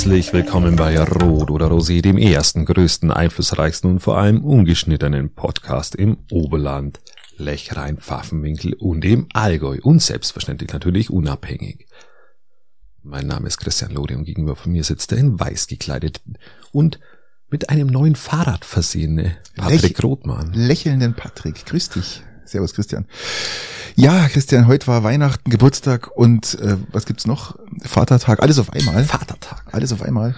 Herzlich willkommen bei Rot oder Rosé, dem ersten, größten, einflussreichsten und vor allem ungeschnittenen Podcast im Oberland, Lechrein, Pfaffenwinkel und im Allgäu und selbstverständlich natürlich unabhängig. Mein Name ist Christian Lode und gegenüber von mir sitzt der in weiß gekleidet und mit einem neuen Fahrrad versehene Patrick Läch Rothmann. Lächelnden Patrick, grüß dich. Servus Christian. Ja, Christian, heute war Weihnachten, Geburtstag und äh, was gibt's noch? Vatertag, alles auf einmal. Vatertag. Alles auf einmal.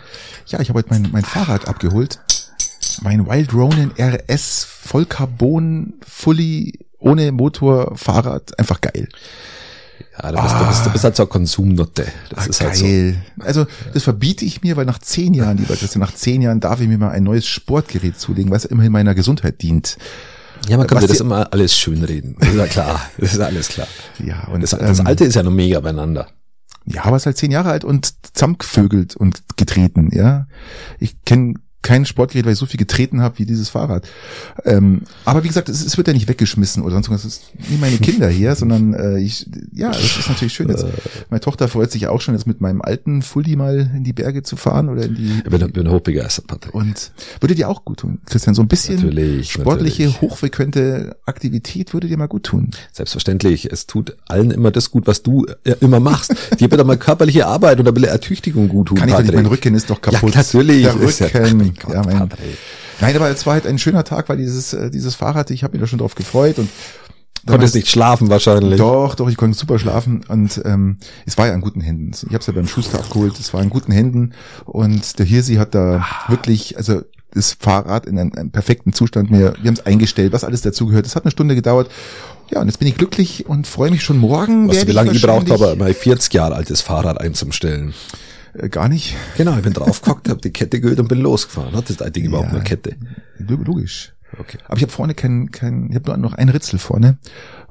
Ja, ich habe heute mein, mein Fahrrad abgeholt. Mein Wild Ronin RS Vollcarbon Fully ohne Motor Fahrrad, einfach geil. Ja, du bist, ah, du bist, du bist halt so eine Konsumnotte. Das ah, ist halt geil. so. Also das verbiete ich mir, weil nach zehn Jahren, lieber Christian, nach zehn Jahren darf ich mir mal ein neues Sportgerät zulegen, was immerhin meiner Gesundheit dient. Ja, man könnte das immer alles schönreden. Das ist ja klar. Das ist alles klar. Ja, und das, das ähm, Alte ist ja noch mega beieinander. Ja, aber es ist halt zehn Jahre alt und zusammengevögelt und getreten, ja. Ich kenne kein Sportgerät, weil ich so viel getreten habe wie dieses Fahrrad. Ähm, aber wie gesagt, es, es, wird ja nicht weggeschmissen oder sonst was. Es ist wie meine Kinder hier, sondern äh, ich, ja, das ist natürlich schön. Jetzt, meine Tochter freut sich auch schon, jetzt mit meinem alten Fully mal in die Berge zu fahren oder in die. Ich bin, bin hochbegeistert, Patrick. Und würde dir auch gut tun, Christian. So ein bisschen natürlich, sportliche, natürlich. hochfrequente Aktivität würde dir mal gut tun. Selbstverständlich. Es tut allen immer das gut, was du äh, immer machst. dir wird mal körperliche Arbeit oder Ertüchtigung gut tun. Kann ich nicht, mein Rücken ist doch kaputt. Ja, natürlich. Der Rücken. Gott, ja, mein, nein, aber es war halt ein schöner Tag, weil dieses, äh, dieses Fahrrad, ich habe mich da schon drauf gefreut und Konntest nicht schlafen wahrscheinlich. Doch, doch, ich konnte super schlafen und ähm, es war ja in guten Händen. Ich habe es ja beim Schuster abgeholt, es war in guten Händen und der Hirsi hat da ah. wirklich, also das Fahrrad in einem, einem perfekten Zustand mir, wir haben es eingestellt, was alles dazugehört. Es hat eine Stunde gedauert. Ja, und jetzt bin ich glücklich und freue mich schon morgen. Was, wie lange ich braucht aber mal 40 Jahre altes Fahrrad einzustellen? Äh, gar nicht. Genau, ich bin draufgehockt, habe die Kette gehört und bin losgefahren. Hat das Ding ja, überhaupt eine Kette? Logisch. Okay. Aber ich habe vorne kein, kein, ich habe nur noch ein Ritzel vorne.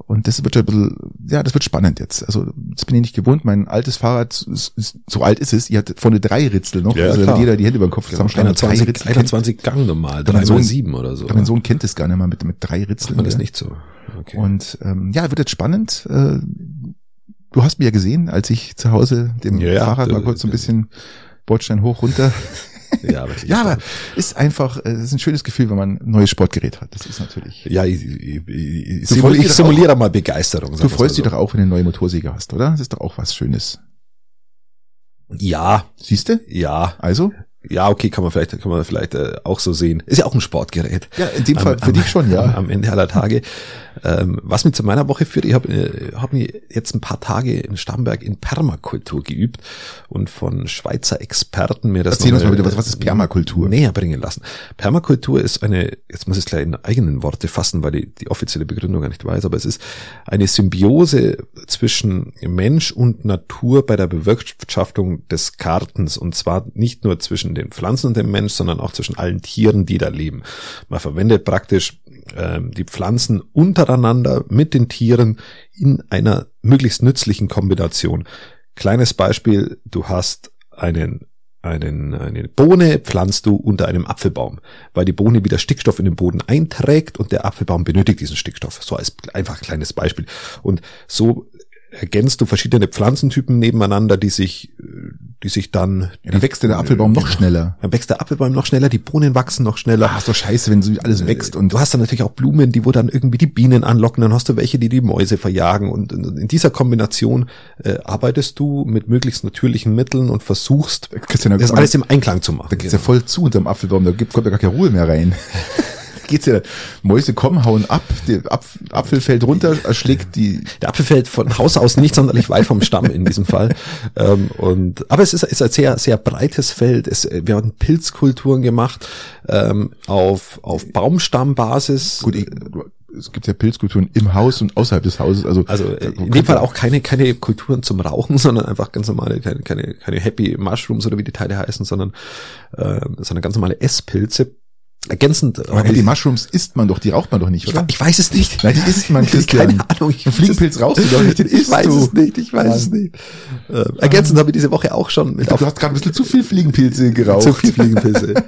Und das wird ja ein bisschen, ja, das wird spannend jetzt. Also das bin ich nicht gewohnt. Mein altes Fahrrad, ist, ist, so alt ist es, ihr hat vorne drei Ritzel noch. Ja, also klar. jeder die Hände über den Kopf zusammenschlagen. 21, 21 Gang normal, drei Sohn, sieben oder so. Mein Sohn kennt es gar nicht mal mit, mit drei Ritzeln. Man das nicht so. Okay. Und ähm, ja, wird jetzt spannend. Äh, du hast mich ja gesehen, als ich zu Hause dem ja, Fahrrad mal kurz so ein bisschen Bordstein hoch, runter. ja, aber, ja, aber ist einfach, es ist ein schönes Gefühl, wenn man ein neues Sportgerät hat. Das ist natürlich. Ja, ich, ich, ich, simul, ich simuliere auch, mal Begeisterung. Du freust dich so. doch auch, wenn du eine neue Motorsäge hast, oder? Das ist doch auch was Schönes. Ja. Siehst du? Ja. Also? Ja, okay, kann man vielleicht, kann man vielleicht äh, auch so sehen. Ist ja auch ein Sportgerät. Ja, in dem Fall für am, dich schon, ja. Am Ende aller Tage. Ähm, was mich zu meiner Woche führt, ich habe äh, hab mir jetzt ein paar Tage in Starnberg in Permakultur geübt und von Schweizer Experten mir das Erzähl uns mal bitte, was, was ist Permakultur? Näher bringen lassen. Permakultur ist eine, jetzt muss ich es gleich in eigenen Worte fassen, weil die, die offizielle Begründung gar nicht weiß, aber es ist eine Symbiose zwischen Mensch und Natur bei der Bewirtschaftung des Gartens und zwar nicht nur zwischen zwischen den Pflanzen und dem Mensch, sondern auch zwischen allen Tieren, die da leben. Man verwendet praktisch ähm, die Pflanzen untereinander mit den Tieren in einer möglichst nützlichen Kombination. Kleines Beispiel, du hast einen einen, eine Bohne pflanzt du unter einem Apfelbaum, weil die Bohne wieder Stickstoff in den Boden einträgt und der Apfelbaum benötigt diesen Stickstoff. So als einfach kleines Beispiel. Und so ergänzt du verschiedene Pflanzentypen nebeneinander, die sich, die sich dann. Ja, dann wächst der Apfelbaum noch schneller. Dann wächst der Apfelbaum noch schneller, die Bohnen wachsen noch schneller. Ah, ist doch scheiße, wenn so alles wächst. Und du hast dann natürlich auch Blumen, die wo dann irgendwie die Bienen anlocken, dann hast du welche, die die Mäuse verjagen. Und in dieser Kombination äh, arbeitest du mit möglichst natürlichen Mitteln und versuchst, Christian, das alles im Einklang zu machen. Da geht's ja voll zu unterm Apfelbaum, da kommt ja gar keine Ruhe mehr rein. geht's ja, Mäuse kommen, hauen ab, der Apfel fällt runter, erschlägt die. Der Apfel fällt von Haus aus nicht sonderlich weit vom Stamm in diesem Fall. Ähm, und, aber es ist, ist ein sehr, sehr breites Feld. Es, wir haben Pilzkulturen gemacht ähm, auf, auf Baumstammbasis. Gut, ich, es gibt ja Pilzkulturen im Haus und außerhalb des Hauses. Also, also äh, in dem Fall auch keine, keine Kulturen zum Rauchen, sondern einfach ganz normale, keine, keine, keine Happy Mushrooms oder wie die Teile heißen, sondern, äh, sondern ganz normale Esspilze Ergänzend. Aber die Mushrooms isst man doch, die raucht man doch nicht, oder? Ich, ich weiß es nicht. Nein, die isst man, Christian. Keine Ahnung. Ich Fliegenpilz rauchst du doch nicht, den isst Ich weiß du. es nicht, ich weiß ja. es nicht. Äh, ergänzend habe ich diese Woche auch schon mit. Glaub, du hast gerade ein bisschen zu viel Fliegenpilze geraucht. Zu viel Fliegenpilze.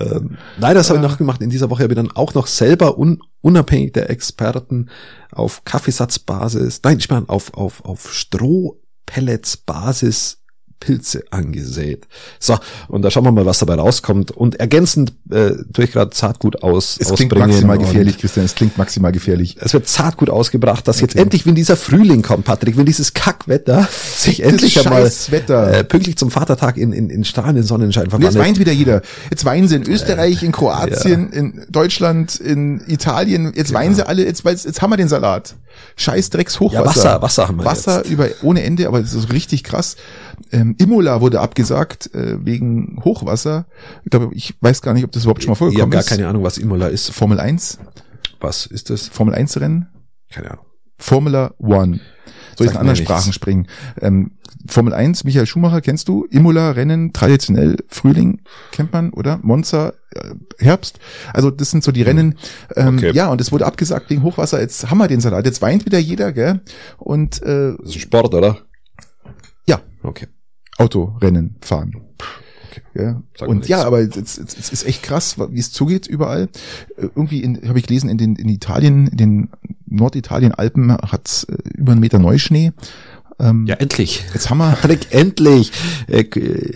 ähm, nein, das habe ich noch gemacht. In dieser Woche habe ich dann auch noch selber un, unabhängig der Experten auf Kaffeesatzbasis, nein, ich meine auf, auf, auf Strohpelletsbasis Pilze angesät. So, und da schauen wir mal, was dabei rauskommt. Und ergänzend äh, tue ich gerade Zartgut aus. Es klingt maximal gefährlich, Christian. Es klingt maximal gefährlich. Es wird Zartgut ausgebracht, dass jetzt endlich, wenn dieser Frühling kommt, Patrick, wenn dieses Kackwetter sich endlich einmal äh, pünktlich zum Vatertag in, in, in strahlenden Sonnenschein Und jetzt verwandelt. weint wieder jeder. Jetzt weinen sie in Österreich, in Kroatien, in Deutschland, in Italien. Jetzt weinen sie alle. Jetzt, jetzt, jetzt haben wir den Salat. Scheiß Drecks Hochwasser. Ja, Wasser- Wasser haben wir Wasser jetzt. über ohne Ende, aber das ist richtig krass. Ähm, Imola wurde abgesagt äh, wegen Hochwasser. Ich glaube, ich weiß gar nicht, ob das überhaupt schon mal Ich habe vorgekommen gar ist. keine Ahnung, was Imola ist. Formel 1, Was ist das? Formel 1 Rennen, Keine Ahnung. Formula One. Soll ich in anderen Sprachen springen? Ähm, Formel 1, Michael Schumacher kennst du? Imola Rennen, traditionell Frühling kennt man, oder? Monza, äh, Herbst. Also das sind so die Rennen. Ähm, Okay. Ja, und es wurde abgesagt wegen Hochwasser. Jetzt haben wir den Salat. Jetzt weint wieder jeder, gell? Und äh, Das ist ein Sport, oder? ja, Okay. Autorennen fahren. Okay. Ja. Und ja, aber es, es, ist echt krass, wie es zugeht überall. Äh, Irgendwie habe ich gelesen, in den in Italien, in den Norditalien Alpen hat äh, über einen Meter Neuschnee. Ähm, Ja, endlich. Jetzt haben wir endlich. Äh,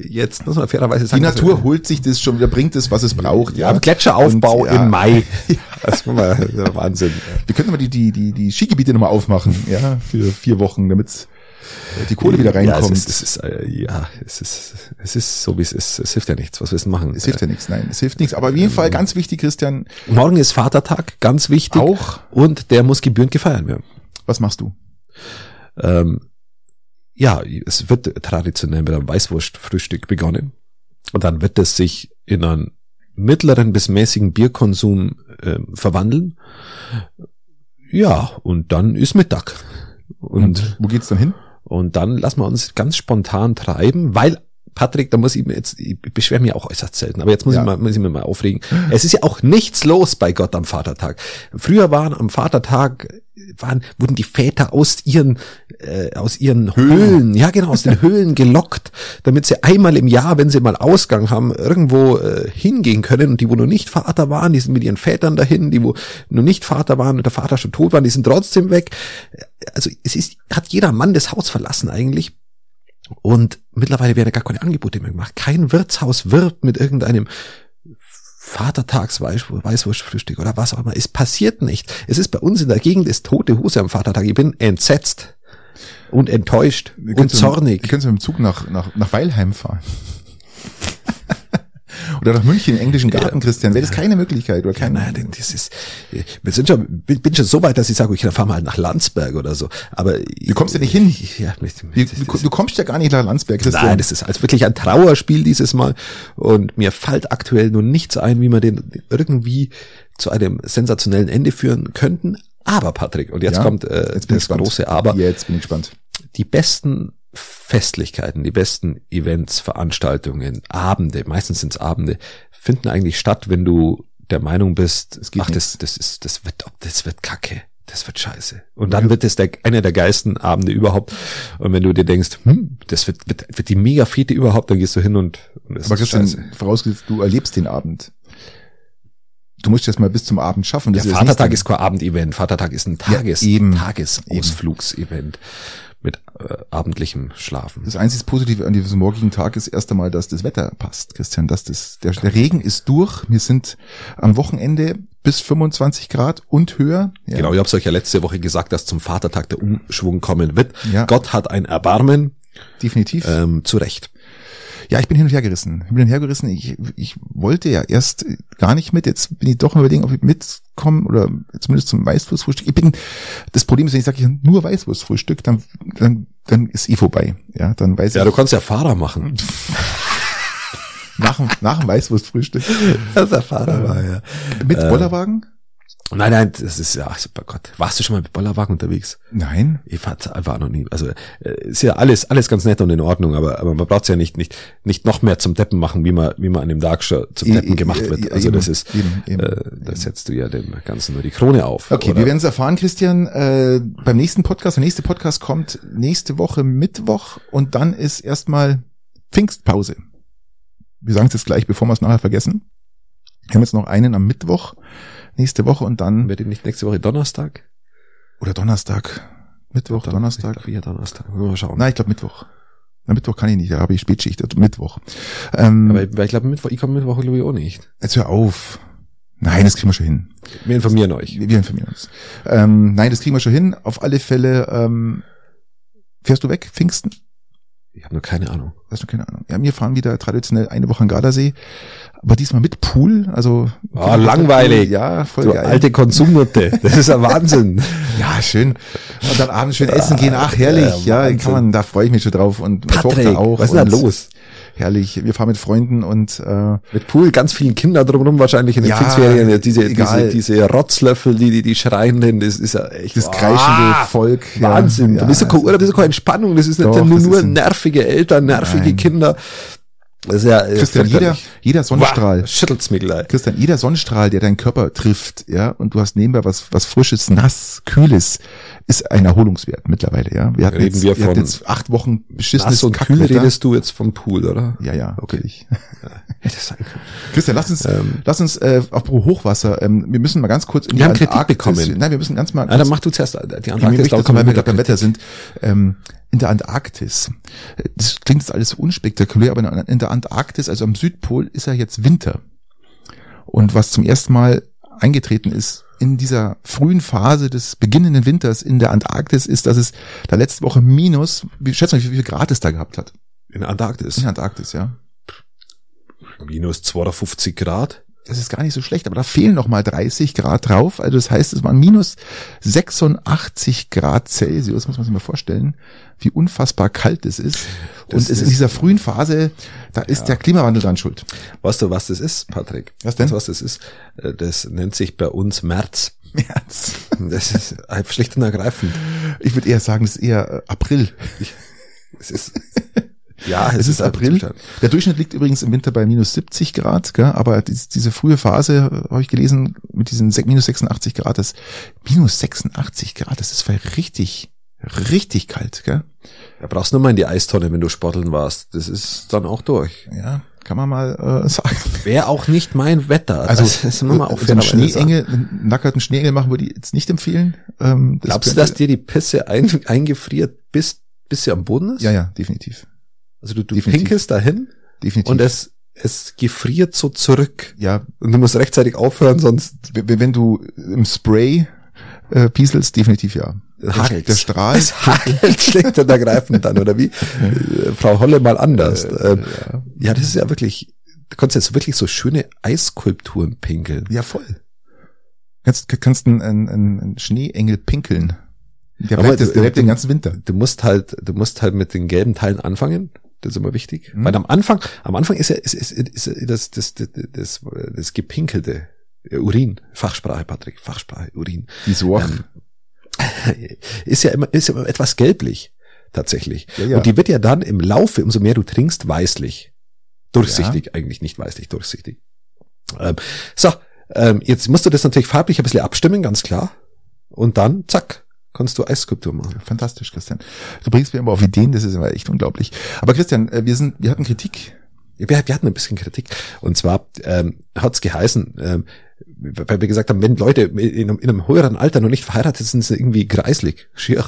Jetzt muss man fairerweise Die sagen. Natur holt sich das schon wieder, bringt es, was es braucht. ja, am Gletscheraufbau Und, ja, im Mai. Das war mal der Wahnsinn. Wir könnten mal die, die, die, die Skigebiete nochmal aufmachen, ja, für vier Wochen, damit die Kohle wieder Ja, reinkommt. es ist, es ist, äh, ja, es ist, es ist so, wie es ist. Es hilft ja nichts. Was willst du machen? es hilft ja nichts, nein, es hilft nichts. Aber auf jeden Fall ganz wichtig, Christian, Morgen ist Vatertag, ganz wichtig. Auch. Und der muss gebührend gefeiert werden. was machst du? Ähm, ja, es wird traditionell mit einem Weißwurstfrühstück begonnen. Und dann wird es sich in einen mittleren bis mäßigen Bierkonsum ähm, verwandeln. Ja, und dann ist Mittag. Und, wo geht's dann hin? und dann lassen wir uns ganz spontan treiben, weil Patrick, da muss ich mir jetzt, ich beschwere mich auch äußerst selten, aber jetzt muss Ja. ich mal, muss ich mir mal aufregen. Es ist ja auch nichts los bei Gott am Vatertag. Früher waren am Vatertag, waren, wurden die Väter aus ihren, äh, aus ihren Höhlen, ja genau, aus den Höhlen gelockt, damit sie einmal im Jahr, wenn sie mal Ausgang haben, irgendwo äh, hingehen können und die, wo noch nicht Vater waren, die sind mit ihren Vätern dahin, die, wo noch nicht Vater waren und der Vater schon tot waren, die sind trotzdem weg. Also es ist, hat jeder Mann das Haus verlassen eigentlich. Und mittlerweile werden gar keine Angebote mehr gemacht. Kein Wirtshaus wirbt mit irgendeinem Vatertags-Weißwurstfrühstück oder was auch immer. Es passiert nicht. Es ist bei uns in der Gegend ist tote Hose am Vatertag. Ich bin entsetzt und enttäuscht und können's mit- zornig. Wir können mit dem Zug nach, nach, nach Weilheim fahren. oder nach München, englischen Garten, Christian. Wäre das keine Möglichkeit? Oder kein, Nein, denn das ist, wir sind schon, bin schon so weit, dass ich sage, ich wir halt nach Landsberg oder so. Aber Du kommst ja nicht hin. Ja, Du, du, kommst ja gar nicht nach Landsberg, Christian. Nein, das ist als wirklich ein Trauerspiel dieses Mal. Und mir fällt aktuell nur nichts ein, wie wir den irgendwie zu einem sensationellen Ende führen könnten. Aber Patrick, und jetzt Ja, kommt äh, jetzt das große Aber, Jetzt bin ich gespannt. die besten Festlichkeiten, die besten Events, Veranstaltungen, Abende, meistens sind es Abende, finden eigentlich statt, wenn du der Meinung bist, Es geht ach, das, das ist, das wird, das wird kacke. Das wird scheiße. Und dann wird es der, einer der geilsten Abende überhaupt. Und wenn du dir denkst, hm, das wird, wird, wird die mega Fete überhaupt, dann gehst du hin und, und es Aber ist Christian, scheiße. vorausgesetzt, du erlebst den Abend. Du musst das mal bis zum Abend schaffen. Das Der ist Vatertag ist kein Abendevent. Vatertag ist ein Tages, eben. Tagesausflugsevent mit äh, abendlichem Schlafen. Das einzige Positive an diesem morgigen Tag ist erst einmal, dass das Wetter passt, Christian. Dass das, der, der Regen ist durch. Wir sind am Wochenende bis 25 Grad und höher. Ja. Genau, ich habe euch ja letzte Woche gesagt, dass zum Vatertag der Umschwung kommen wird. Ja. Gott hat ein Erbarmen, Definitiv. ähm, zu Recht. Ja, ich bin hin und her gerissen. Ich bin hin und her gerissen. Ich, ich wollte ja erst gar nicht mit. Jetzt bin ich doch am überlegen, ob ich mitkomme oder zumindest zum Weißwurstfrühstück. Ich bin, das Problem ist, wenn ich sage, ich nur Weißwurstfrühstück, dann, dann, dann ist eh vorbei. Ja, dann weiß Ja, ich du kannst ja Fahrer machen. nach, dem- nach dem Weißwurstfrühstück Das ist der Fahrer war, ja. mit Bollerwagen. Nein, nein, das ist ja, super Gott. Warst du schon mal mit Bollerwagen unterwegs? Nein. Ich war, war noch nie. Also äh, ist ja alles, alles ganz nett und in Ordnung, aber, aber man braucht ja nicht, nicht, nicht noch mehr zum Deppen machen, wie man, wie man an dem Tag schon zum Deppen gemacht wird. Also eben, das ist, eben, eben, äh, da setzt du ja dem Ganzen nur die Krone auf. Okay, oder? wir werden es erfahren, Christian. Äh, beim nächsten Podcast, der nächste Podcast kommt nächste Woche Mittwoch und dann ist erstmal Pfingstpause. Wir sagen es jetzt gleich, bevor wir es nachher vergessen. Wir haben jetzt noch einen am Mittwoch nächste Woche und dann Wird nicht nächste Woche Donnerstag? oder Donnerstag. Mittwoch, Don- Donnerstag. Ich glaub, eher Donnerstag. Mal schauen. Nein, ich glaube Mittwoch. Am Mittwoch kann ich nicht, da habe ich Spätschicht, also Mittwoch. Ähm, Aber weil ich glaube, Mittwoch, ich komme Mittwoch glaube ich auch nicht. jetzt hör auf. Nein, das kriegen wir schon hin. Wir informieren euch. Wir wir informieren uns. Ähm, nein, das kriegen wir schon hin. Auf alle Fälle, ähm, fährst du weg, Pfingsten? Ich habe nur keine Ahnung. Hast du keine Ahnung. Ja, wir fahren wieder traditionell eine Woche an Gardasee, aber diesmal mit Pool, also. Ah, langweilig. Ja, voll Du geil. alte Konsumnutte. Das ist ein Wahnsinn. Ja, schön. Und dann abends schön essen gehen. Ach, herrlich. Ja, Ja, kann man, da freue ich mich schon drauf. Und meine Patrick, Tochter auch. was ist denn da los? Herrlich. Wir fahren mit Freunden und äh, Mit Pool, ganz vielen Kinder drumherum wahrscheinlich in den Ja, Pfingstferien. Diese, diese, egal. diese Rotzlöffel, die, die, die schreienden, das ist ja echt. das Ah, kreischende Volk. ja, Wahnsinn. Ja, das ist ja keine, das ist ja keine Entspannung. Das ist nicht Doch, nur, nur ist nervige Eltern, nervige Nein. Kinder. Das ist ja, äh, Christian, jeder, jeder Sonnenstrahl. Wow, schüttelt's mir gleich. Christian, jeder Sonnenstrahl, der deinen Körper trifft, ja, und du hast nebenbei was, was Frisches, nass, Kühles, ist ein Erholungswert mittlerweile, ja. Wir hatten Reden jetzt, wir wir von jetzt acht Wochen beschissenes und kühl Kackwetter. redest du jetzt vom Pool, oder? Ja, ja, okay. Christian, lass uns, Ähm. lass uns, äh, apropos Hochwasser, ähm, wir müssen mal ganz kurz in Wir haben Kritik bekommen. Nein, wir müssen ganz mal Ah, dann mach du zuerst die Ich Anlage. möchte weil wir gerade beim Wetter sind, ähm, in der Antarktis. Äh, Das klingt jetzt alles unspektakulär, aber in der Antarktis, also am Südpol, ist ja jetzt Winter. Und was zum ersten Mal eingetreten ist in dieser frühen Phase des beginnenden Winters in der Antarktis, ist, dass es da letzte Woche minus, wie schätzt mal, wie viel Grad es da gehabt hat? In der Antarktis. In der Antarktis, ja. Minus 250 Grad. Das ist gar nicht so schlecht, aber da fehlen noch mal 30 Grad drauf. Also das heißt, es waren minus 86 Grad Celsius, muss man sich mal vorstellen, wie unfassbar kalt es ist. Und Das es ist in dieser frühen Phase, da ist der Klimawandel dran schuld. Weißt du, was das ist, Patrick? Was denn? Weißt du, was das ist? Äh, Das nennt sich bei uns März. März. Das ist schlicht und ergreifend. Ich würde eher sagen, das ist eher äh, April. Es ist, ja, Es ist ein April. Zustand. Der Durchschnitt liegt übrigens im Winter bei minus 70 Grad, gell? aber dies, diese frühe Phase, äh, habe ich gelesen, mit diesen minus 86 Grad, das minus 86 Grad, das ist richtig, richtig kalt. Gell? Da brauchst du nur mal in die Eistonne, wenn du sporteln warst. Das ist dann auch durch. Ja, kann man mal äh, sagen. Wäre auch nicht mein Wetter. Also, das, muss man auch so einen. Schneeengel, einen nackerten Schneeengel machen würde ich jetzt nicht empfehlen. Ähm, das Glaubst du, dass dir die Pisse ein, eingefriert, bis, bis sie am Boden ist? Ja, ja, definitiv. Also du, du definitiv. pinkelst dahin Definitiv. und es, es gefriert so zurück. ja, Und du musst rechtzeitig aufhören, sonst wenn du im Spray äh, pieselst, definitiv ja. Der, hagelt's. der Strahl. Es hagelt schlicht und ergreifend dann, oder wie? Äh, Frau Holle mal anders. Äh, Ähm, ja, das ist ja wirklich, du kannst jetzt wirklich so schöne Eisskulpturen pinkeln. Ja, voll. Kannst, kannst einen, einen, einen Schneeengel pinkeln. Der Aber bleibt, das, der du- bleibt den ganzen Winter. Du musst halt, du musst halt mit den gelben Teilen anfangen. Das ist immer wichtig. Mhm. Weil am Anfang, am Anfang ist ja, ist, ist, ist, ist das, das, das, das, das gepinkelte äh, Urin, Fachsprache, Patrick, Fachsprache, Urin. Die Sorg. Ähm, ist ja immer, ist ja immer etwas gelblich, tatsächlich. Ja, ja. Und die wird ja dann im Laufe, umso mehr du trinkst, weißlich. Durchsichtig, eigentlich nicht weißlich, durchsichtig. Ähm, so, ähm, jetzt musst du das natürlich farblich ein bisschen abstimmen, ganz klar. Und dann, zack, kannst du Eisskulptur machen. Fantastisch, Christian. Du bringst mir immer auf Ideen, das ist immer echt unglaublich. Aber Christian, äh, wir sind, wir hatten Kritik. Wir, wir hatten ein bisschen Kritik. Und zwar ähm, hat es geheißen, ähm, weil wir gesagt haben, wenn Leute in einem, in einem höheren Alter noch nicht verheiratet sind, sind sie irgendwie greislig, schier.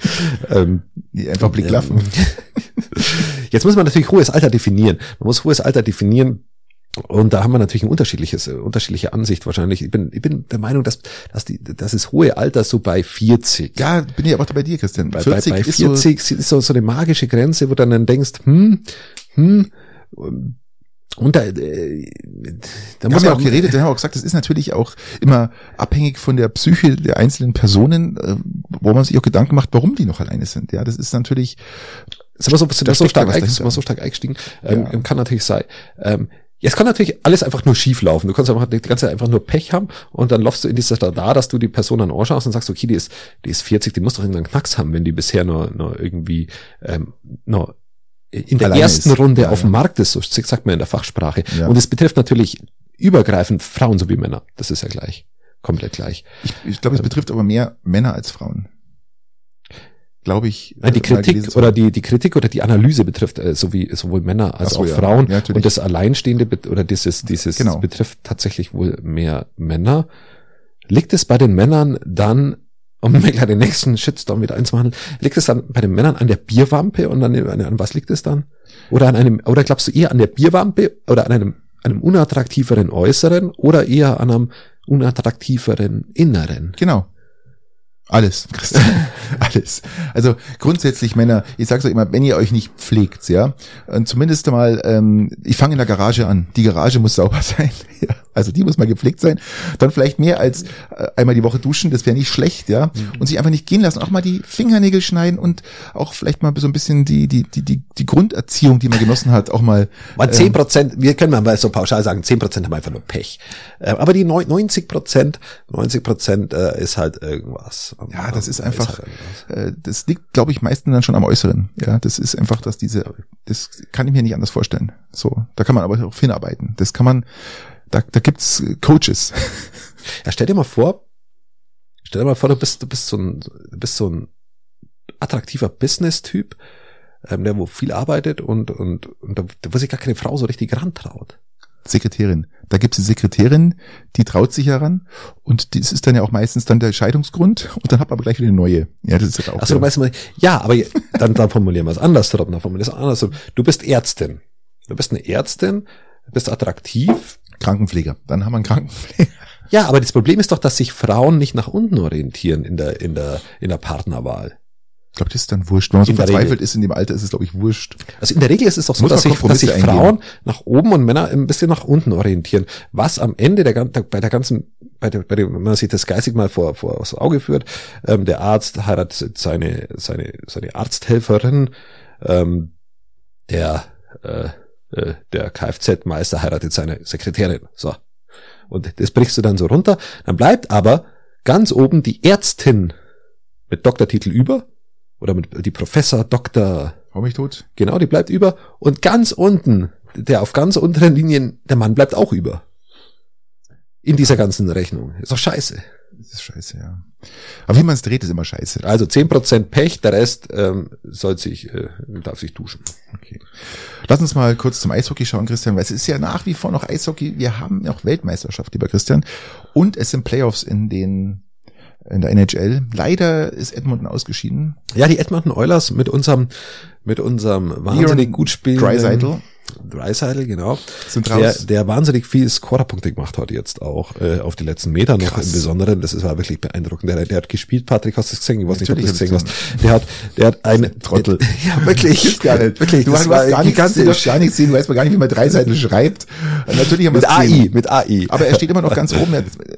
ähm, einfach Blicklaffen. Jetzt muss man natürlich hohes Alter definieren. Man muss hohes Alter definieren. Und da haben wir natürlich ein unterschiedliches, äh, unterschiedliche Ansicht wahrscheinlich. Ich bin, ich bin der Meinung, dass, dass die, dass das hohe Alter so bei 40. Ja, bin ich aber bei dir, Christian. Bei, 40 bei, bei ist so, 40 ist so, so eine magische Grenze, wo du dann denkst, hm, hm, und da, äh, da Wir muss haben ja man auch geredet, wir haben auch gesagt, das ist natürlich auch immer abhängig von der Psyche der einzelnen Personen, äh, wo man sich auch Gedanken macht, warum die noch alleine sind. Ja, das ist natürlich, sind wir so, sind wir so stark, sind wir so stark eingestiegen. Ähm, Ja. Kann natürlich sein. Ähm, es kann natürlich alles einfach nur schief laufen. Du kannst einfach die ganze Zeit einfach nur Pech haben und dann laufst du in dieser Stadt da, dass du die Person dann anschaust und sagst, okay, die ist, die ist 40, die muss doch irgendeinen Knacks haben, wenn die bisher nur, nur irgendwie ähm, nur in der Alleine ersten ist. Runde Ja, auf ja. dem Markt ist, so sagt man in der Fachsprache. Ja. Und es betrifft natürlich übergreifend Frauen sowie Männer. Das ist ja gleich. Komplett gleich. ich, ich glaube, es betrifft aber mehr Männer als Frauen. Glaube ich. Die äh, gelesen Kritik oder die, die Kritik oder die Analyse betrifft äh, sowie, sowohl Männer als so, auch ja. Frauen. Ja, und das Alleinstehende oder dieses, dieses Genau. betrifft tatsächlich wohl mehr Männer. Liegt es bei den Männern dann um mir gleich den nächsten Shitstorm wieder einzuhandeln, liegt es dann bei den Männern an der Bierwampe und an, an, an was liegt es dann? Oder an einem, oder glaubst du eher an der Bierwampe oder an einem, einem unattraktiveren Äußeren oder eher an einem unattraktiveren Inneren? Genau. Alles, Christian. Alles. Also grundsätzlich, Männer, ich sage euch immer, wenn ihr euch nicht pflegt, ja, und zumindest mal, ähm, ich fange in der Garage an. Die Garage muss sauber sein. ja. Also die muss mal gepflegt sein. Dann vielleicht mehr als äh, einmal die Woche duschen, das wäre nicht schlecht, ja. Mhm. Und sich einfach nicht gehen lassen. Auch mal die Fingernägel schneiden und auch vielleicht mal so ein bisschen die, die, die, die, die Grunderziehung, die man genossen hat, auch mal. Mal zehn ähm, Prozent, wir können mal so pauschal sagen, zehn Prozent haben einfach nur Pech. Äh, aber die 90 Prozent, 90 Prozent äh, ist halt irgendwas. Ja, das ist einfach, äh, das liegt, glaube ich, meistens dann schon am Äußeren. Ja, das ist einfach, dass diese, das kann ich mir nicht anders vorstellen. So, da kann man aber auch hinarbeiten. Das kann man, da, da gibt's Coaches. Ja, stell dir mal vor, stell dir mal vor, du bist, du bist so ein, du bist so ein attraktiver Business-Typ, ähm, der wo viel arbeitet und, und, und da, wo sich gar keine Frau so richtig rantraut. Sekretärin. Da gibt es die Sekretärin, die traut sich heran und das ist dann ja auch meistens dann der Scheidungsgrund und dann hat man aber gleich wieder eine neue. Ja, das ist halt auch. Achso, du meinst mal, ja, aber dann, dann formulieren wir es anders, dann formulieren wir es anders. Du bist Ärztin. Du bist eine Ärztin, bist attraktiv. Krankenpfleger. Dann haben wir einen Krankenpfleger. Ja, aber das Problem ist doch, dass sich Frauen nicht nach unten orientieren in der, in der, in der Partnerwahl. Ich glaube, das ist dann wurscht. Wenn man so verzweifelt ist in dem Alter, ist es, glaube ich, wurscht. Also in der Regel ist es doch so, dass sich, dass sich Frauen nach oben und Männer ein bisschen nach unten orientieren. Was am Ende der, der bei der ganzen, bei der, bei dem, wenn man sich das geistig mal vor, vor aufs Auge führt, ähm, der Arzt heiratet seine, seine, seine Arzthelferin, ähm, der, äh, äh, der Kfz-Meister heiratet seine Sekretärin. So. Und das brichst du dann so runter. Dann bleibt aber ganz oben die Ärztin mit Doktortitel über oder mit die Professor, Doktor. Hau mich tot. Genau, die bleibt über. Und ganz unten, der auf ganz unteren Linien, der Mann bleibt auch über. In dieser ganzen Rechnung. Ist doch scheiße. Das ist scheiße, ja. Aber wie man es dreht, ist immer scheiße. Also zehn Prozent Pech, der Rest ähm, soll sich, äh, darf sich duschen. Okay. Lass uns mal kurz zum Eishockey schauen, Christian, weil es ist ja nach wie vor noch Eishockey. Wir haben noch Weltmeisterschaft, lieber Christian. Und es sind Playoffs in den in der NHL. Leider ist Edmonton ausgeschieden. Ja, die Edmonton Oilers mit unserem mit unserem wahnsinnig gut spielenden. Dreiseidel, genau. Sind der, der wahnsinnig viel Scorerpunkte gemacht hat jetzt auch äh, auf die letzten Meter noch Krass. im Besonderen. Das war wirklich beeindruckend. Der, der hat gespielt, Patrick, hast du es gesehen? Ich weiß nicht, ob du es gesehen hast. Der hat, der hat ein Trottel. ja, wirklich. gar nicht. Wirklich. Du hast gar nicht, kannst du doch gar nicht sehen. Du weißt mal gar nicht, wie man Dreiseidel schreibt. Natürlich haben mit AI, mit AI. Aber er steht immer noch ganz oben.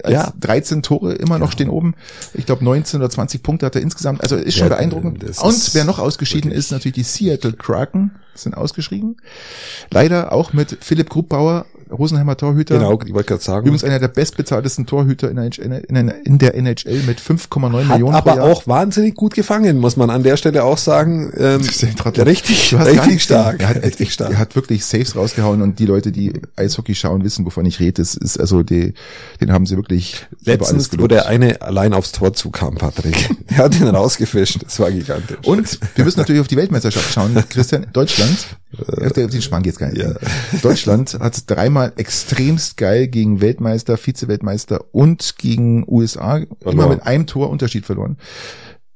Ja. 13 Tore immer noch genau. stehen oben. Ich glaube 19 oder 20 Punkte hat er insgesamt. Also ist schon ja, beeindruckend. Und wer noch ausgeschieden ist, natürlich die Seattle Kraken sind ausgeschrieben. Leider auch mit Philipp Grubbauer, Rosenheimer Torhüter. Genau, ich wollte gerade sagen. Übrigens einer der bestbezahltesten Torhüter in der, in der NHL mit 5,9 Millionen. Aber auch wahnsinnig gut gefangen, muss man an der Stelle auch sagen. Ähm, richtig, hast richtig nicht stark. Er hat, richtig stark. er hat wirklich Saves rausgehauen und die Leute, die Eishockey schauen, wissen, wovon ich rede. Das ist also die, den haben sie wirklich letztens, wo der eine allein aufs Tor zukam, Patrick. er hat ihn rausgefischt. Das war gigantisch. Und wir müssen natürlich auf die Weltmeisterschaft schauen. Christian, Deutschland. Auf den Schmarrn geht's gar nicht. Ja. Deutschland hat dreimal extremst geil gegen Weltmeister, Vize-Weltmeister und gegen USA verloren. immer mit einem Tor Unterschied verloren.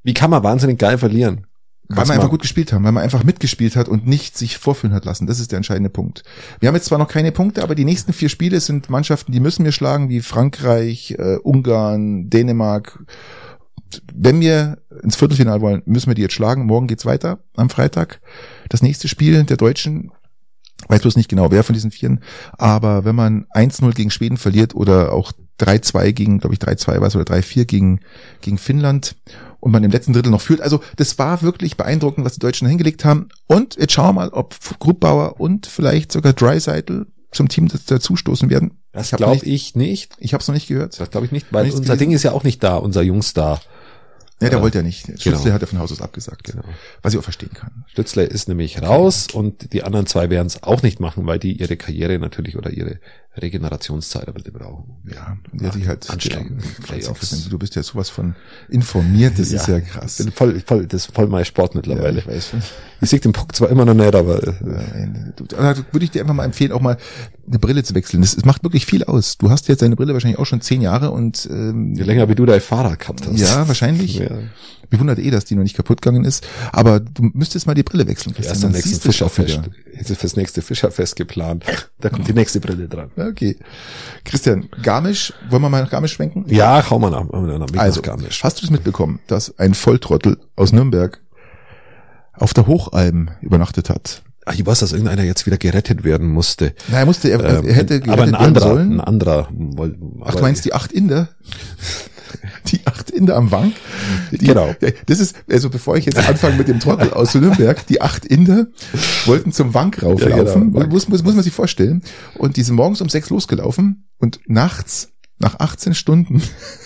Wie kann man wahnsinnig geil verlieren? Weil wir einfach gut gespielt haben, weil man einfach mitgespielt hat und nicht sich vorführen hat lassen. Das ist der entscheidende Punkt. Wir haben jetzt zwar noch keine Punkte, aber die nächsten vier Spiele sind Mannschaften, die müssen wir schlagen, wie Frankreich, äh, Ungarn, Dänemark. Wenn wir ins Viertelfinale wollen, müssen wir die jetzt schlagen. Morgen geht's weiter am Freitag. Das nächste Spiel der Deutschen weiß bloß nicht genau, wer von diesen Vieren, aber wenn man 1-0 gegen Schweden verliert oder auch 3-2 gegen, glaube ich, 3-2 war es oder 3-4 gegen, gegen Finnland und man im letzten Drittel noch führt. Also das war wirklich beeindruckend, was die Deutschen hingelegt haben. Und jetzt schauen wir mal, ob Gruppbauer und vielleicht sogar Dreiseitl zum Team dazustoßen werden. Das glaube ich nicht. Ich habe es noch nicht gehört. Das glaube ich nicht, weil unser Ding ist ja auch nicht da, unser Jungstar. Ja, der äh, wollte ja nicht. Stützle genau. hat er von Haus aus abgesagt. Genau. Was ich auch verstehen kann. Stützle ist nämlich raus und die anderen zwei werden es auch nicht machen, weil die ihre Karriere natürlich oder ihre Regenerationszeit er bitte brauchen. Ja, und der sich halt anstrengen. Du bist ja sowas von informiert, das ist ja Ich krass. bin voll, voll, das ist voll mein Sport Ja, mittlerweile. ich weiß ich sehe den Puck zwar immer noch nicht, aber äh, Ja, Da würde ich dir einfach mal empfehlen, auch mal eine Brille zu wechseln. Das, das macht wirklich viel aus. Du hast jetzt deine Brille wahrscheinlich auch schon zehn Jahre und ähm, je länger wie du dein Fahrrad gehabt hast. ja, wahrscheinlich. Ja. Mich wundert eh, dass die noch nicht kaputt gegangen ist. Aber du müsstest mal die Brille wechseln. Erst Christian, am nächsten du es auch Fischerfest. Jetzt ist fürs nächste Fischerfest geplant. Da kommt die nächste Brille dran. Okay. Christian, Garmisch, wollen wir mal nach Garmisch schwenken? Ja, hau mal nach, nach Also, Garmisch. hast du es mitbekommen, dass ein Volltrottel aus Nürnberg auf der Hochalm übernachtet hat? Ach, ich weiß, dass irgendeiner jetzt wieder gerettet werden musste. Na, er musste, er, Ähm, er hätte aber ein gerettet werden anderer, sollen. ein anderer. woll- Ach, du meinst die acht Inder? Die acht Inder am Wank? Die, Genau. Ja, Das ist, also bevor ich jetzt anfange mit dem Trottel aus Nürnberg, die acht Inder wollten zum Wank rauflaufen. genau. muss, muss, muss man sich vorstellen. Und die sind morgens um sechs losgelaufen und nachts, nach 18 Stunden,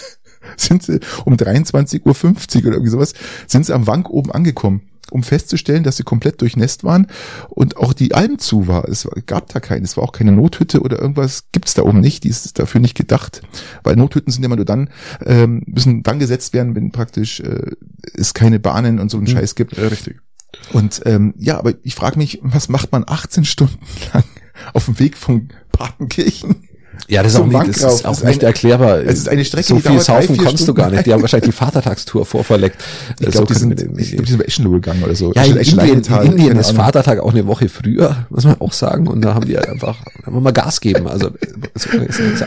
sind sie um 23.50 Uhr oder irgendwie sowas, sind sie am Wank oben angekommen, um festzustellen, dass sie komplett durchnässt waren und auch die Alm zu war. Es gab da keine, es war auch keine Nothütte oder irgendwas, gibt's da oben nicht, die ist dafür nicht gedacht, weil Nothütten sind immer nur dann, ähm, müssen dann gesetzt werden, wenn praktisch äh, es keine Bahnen und so einen Scheiß gibt. Ja, richtig. Und ähm, ja, aber ich frage mich, was macht man 18 Stunden lang auf dem Weg von Partenkirchen? Ja, das ist Zum auch nicht, das ist auch nicht erklärbar. es ist eine Strecke, so viel saufen kannst du gar nicht. Die haben wahrscheinlich die Vatertagstour vorverlegt. Ich So glaube, die sind, wir bei Eschenlohe gegangen oder so. ja, in Eschenlohe- Indien, in Indien ist. Vatertag auch eine Woche früher, muss man auch sagen. Und da haben die einfach, haben wir mal Gas geben. Also, ist,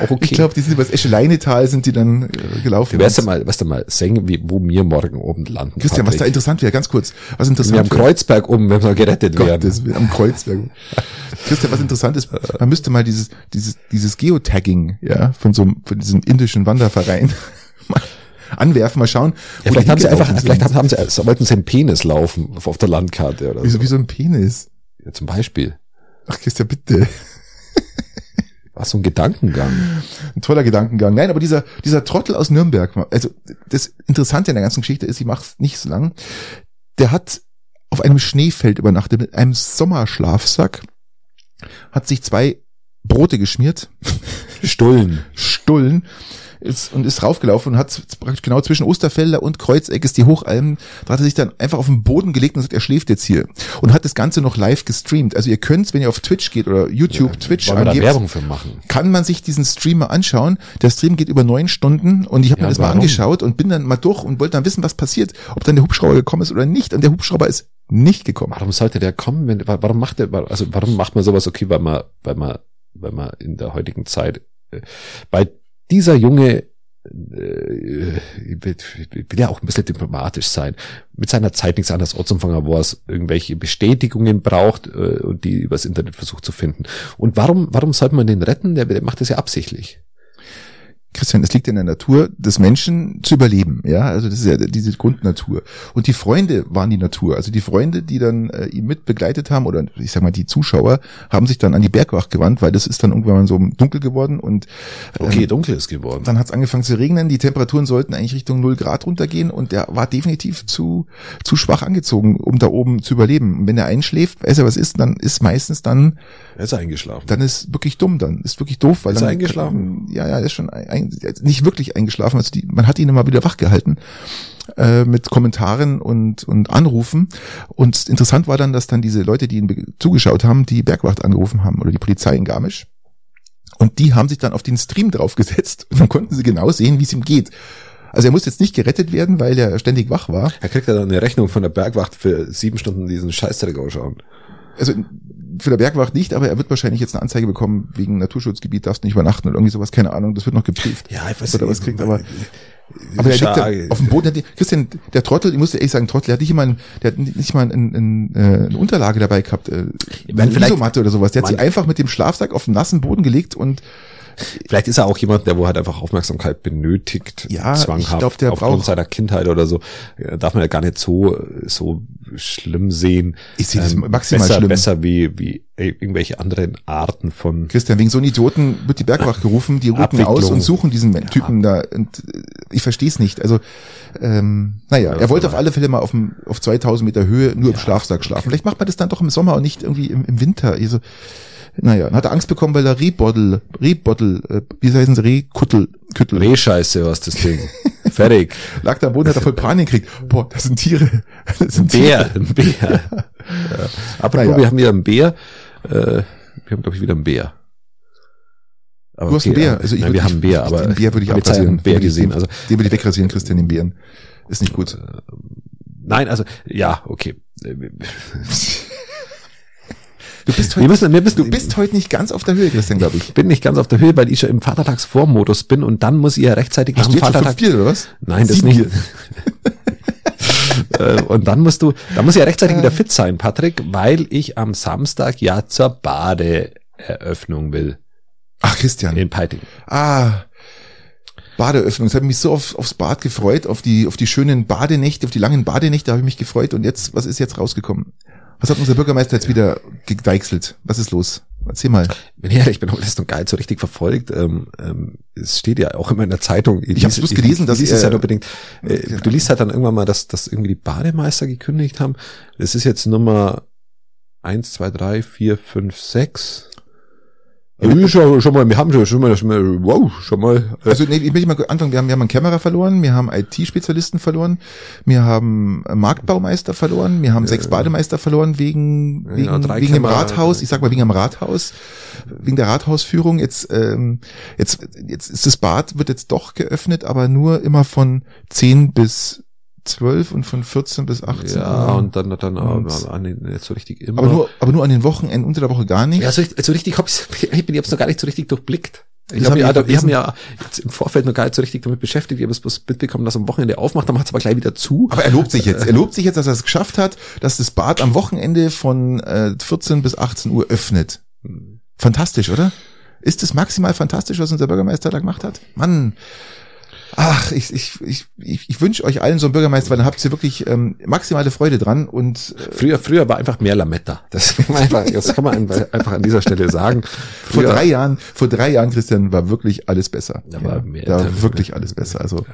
auch okay. Ich glaube, die sind über das Escheleinetal sind die dann äh, gelaufen. Du wirst ja mal, wirst du mal singen, wie, wo wir morgen oben landen. Christian, was da interessant wäre, ganz kurz, was wir interessant am Kreuzberg oben, wenn wir gerettet werden. Gottes am Kreuzberg. Christian, was interessant ist, man müsste mal dieses, dieses, dieses Geotagging, ja, von so von diesem indischen Wanderverein mal anwerfen, mal schauen. Ja, vielleicht haben sie einfach, vielleicht haben, haben sie, wollten sie einen Penis laufen auf, auf der Landkarte oder wie, so, wie so ein Penis. Ja, zum Beispiel. Ach, Christian, bitte. War so ein Gedankengang. Ein toller Gedankengang. Nein, aber dieser, dieser Trottel aus Nürnberg, also das Interessante an der ganzen Geschichte ist, ich mach's nicht so lang, der hat auf einem Schneefeld übernachtet mit einem Sommerschlafsack, hat sich zwei Brote geschmiert, Stullen. Stullen, ist, und ist raufgelaufen und hat praktisch genau zwischen Osterfelder und Kreuzeck ist die Hochalm, da hat er sich dann einfach auf den Boden gelegt und sagt, er schläft jetzt hier und hat das Ganze noch live gestreamt. Also ihr könnt's, wenn ihr auf Twitch geht oder YouTube, Twitch wir da angebt, Werbung für machen? kann man sich diesen Stream mal anschauen. Der Stream geht über neun Stunden und ich habe Ja, mir das mal warum? angeschaut und bin dann mal durch und wollte dann wissen, was passiert, ob dann der Hubschrauber gekommen ist oder nicht. Und der Hubschrauber ist nicht gekommen. Warum sollte der kommen? Wenn, wa- warum macht der, also warum macht man sowas? Okay, weil man, weil man, weil man in der heutigen Zeit, äh, bei dieser Junge, äh, ich will, ich will ja auch ein bisschen diplomatisch sein, mit seiner Zeit nichts anderes Ortsumfanger, wo er irgendwelche Bestätigungen braucht äh, und die übers Internet versucht zu finden. Und warum, warum sollte man den retten? Der, der macht das ja absichtlich. Christian, es liegt in der Natur des Menschen zu überleben, ja, also das ist ja diese Grundnatur. Und die Freunde waren die Natur, also die Freunde, die dann äh, ihn mit begleitet haben oder ich sag mal die Zuschauer haben sich dann an die Bergwacht gewandt, weil das ist dann irgendwann so dunkel geworden und Okay, ähm, dunkel ist geworden. dann hat es angefangen zu regnen, die Temperaturen sollten eigentlich Richtung 0 Grad runtergehen und der war definitiv zu zu schwach angezogen, um da oben zu überleben. Und wenn er einschläft, weiß er was ist, dann ist meistens dann Er ist eingeschlafen. dann ist wirklich dumm, dann ist wirklich doof, weil Ist dann er eingeschlafen? Ja, ja, er ist schon ein, nicht wirklich eingeschlafen, also die, man hat ihn immer wieder wach gehalten äh, mit Kommentaren und und Anrufen und interessant war dann, dass dann diese Leute, die ihn zugeschaut haben, die Bergwacht angerufen haben oder die Polizei in Garmisch und die haben sich dann auf den Stream draufgesetzt und dann konnten sie genau sehen, wie es ihm geht. Also er muss jetzt nicht gerettet werden, weil er ständig wach war. Er kriegt ja dann eine Rechnung von der Bergwacht für sieben Stunden diesen Scheißdreck ausschauen. also für der Bergwacht nicht, aber er wird wahrscheinlich jetzt eine Anzeige bekommen wegen Naturschutzgebiet, darfst nicht übernachten oder irgendwie sowas, keine Ahnung, das wird noch geprüft. Ja, ich weiß da was nicht, kriegt, aber- aber, der liegt Schade. da auf dem Boden. Der, Christian, der Trottel, ich muss dir ehrlich sagen, Trottel, der hat nicht mal, der hat nicht mal ein, ein, äh, eine Unterlage dabei gehabt, äh, eine Isomatte oder sowas. Der hat sich einfach mit dem Schlafsack auf den nassen Boden gelegt und Vielleicht ist er auch jemand, der wo halt einfach Aufmerksamkeit benötigt, Ja, zwanghaft, ich glaub, der aufgrund braucht- seiner Kindheit oder so. Ja, Darf man ja gar nicht so, so schlimm sehen. Ich sehe das maximal besser, schlimm. Besser wie, wie irgendwelche anderen Arten von, Christian, wegen so einen Idioten wird die Bergwacht gerufen, die rufen aus und suchen diesen Typen da. Und äh, ich verstehe es nicht. Also, ähm, naja, Ja, er wollte auf alle Fälle mal auf, dem, auf 2000 Meter Höhe nur im Schlafsack schlafen. Vielleicht macht man das dann doch im Sommer und nicht irgendwie im, im Winter. Also, Naja, dann hat er Angst bekommen, weil er Rehbottel, Rehbottel, äh, wie heißen sie, Rehkuttel, Küttel. Rehscheiße, was das Ding. Fertig. Lag da am Boden, hat er voll Panik gekriegt. Boah, das sind Tiere. Das Ein sind Bär, ein Bär. Ja. Apropos, Naja. wir haben hier einen Bär. Äh, wir haben, glaube ich, wieder einen Bär. Aber Du hast einen okay, Bär. aber- Also ich nein, wir haben einen Bär, ich- aber den Bär würde ich abrasieren. einen Bär Den ich- gesehen. Also Den würde ich wegrasieren, Christian, den Bären. Ist nicht gut. nein, also ja, okay. Du bist Wir heute, müssen, wir müssen, du bist heute nicht ganz auf der Höhe, Christian, glaube ich. ich bin nicht ganz auf der Höhe, weil ich schon im Vatertagsvormodus bin und dann muss ich ja rechtzeitig nach Hast dem jetzt schon Vatertag. Bier, oder was? Nein, das Sieben nicht. Äh, und dann musst du, da muss ich ja rechtzeitig Äh. wieder fit sein, Patrick, weil ich am Samstag ja zur Badeeröffnung will Ach, Christian. in Peiting. Ah, Badeöffnung. Es hat mich so auf, aufs Bad gefreut, auf die, auf die schönen Badenächte, auf die langen Badenächte habe ich mich gefreut. Und jetzt, was ist jetzt rausgekommen? Was hat unser Bürgermeister jetzt wieder gedeichselt? Was ist los? Erzähl mal. Wenn ich ehrlich bin, habe ich das noch gar nicht so richtig verfolgt. Ähm, ähm, es steht ja auch immer in der Zeitung. Ich hab's bloß gelesen, dass ich, ich, lies es ja unbedingt. Äh, du liest halt dann irgendwann mal, dass, dass irgendwie die Bademeister gekündigt haben. Das ist jetzt Nummer eins, zwei, drei, vier, fünf, sechs. Ja, schon, schon mal, wir haben schon, schon mal, schon mal, wow, schon mal. Äh, Also nee, ich will mal anfangen. Wir haben, wir haben einen Kämmerer verloren, wir haben IT-Spezialisten verloren, wir haben Marktbaumeister verloren, wir haben sechs Bademeister verloren wegen, wegen, Ja, wegen dem. Rathaus. Ich sag mal wegen dem Rathaus, wegen der Rathausführung. Jetzt, ähm, jetzt, jetzt ist das Bad wird jetzt doch geöffnet, aber nur immer von 10 bis 12 und von 14 bis 18 ja, Uhr. und dann, dann, Und- aber an den, so richtig immer. aber nur, aber nur an den Wochenenden unter der Woche gar nicht. Ja, so richtig, so richtig hab ich's, ich bin jetzt noch gar nicht so richtig durchblickt. Ich habe hab ich ja, ich hab mich ja im Vorfeld noch gar nicht so richtig damit beschäftigt. Ich habe es bloß mitbekommen, dass am Wochenende aufmacht, dann macht es aber gleich wieder zu. Aber er lobt sich jetzt. Er lobt sich jetzt, dass er es geschafft hat, dass das Bad am Wochenende von äh, 14 bis 18 Uhr öffnet. Fantastisch, oder? Ist es maximal fantastisch, was unser Bürgermeister da gemacht hat? Mann. Ach, ich, ich, ich, ich, wünsche euch allen so einen Bürgermeister, weil dann habt ihr wirklich ähm, maximale Freude dran und äh, Früher, früher war einfach mehr Lametta. Das, kann man einfach, das kann man einfach an dieser Stelle sagen. vor Früher, drei Jahren, vor drei Jahren, Christian, war wirklich alles besser. Da war mehr- da war wirklich alles besser. Also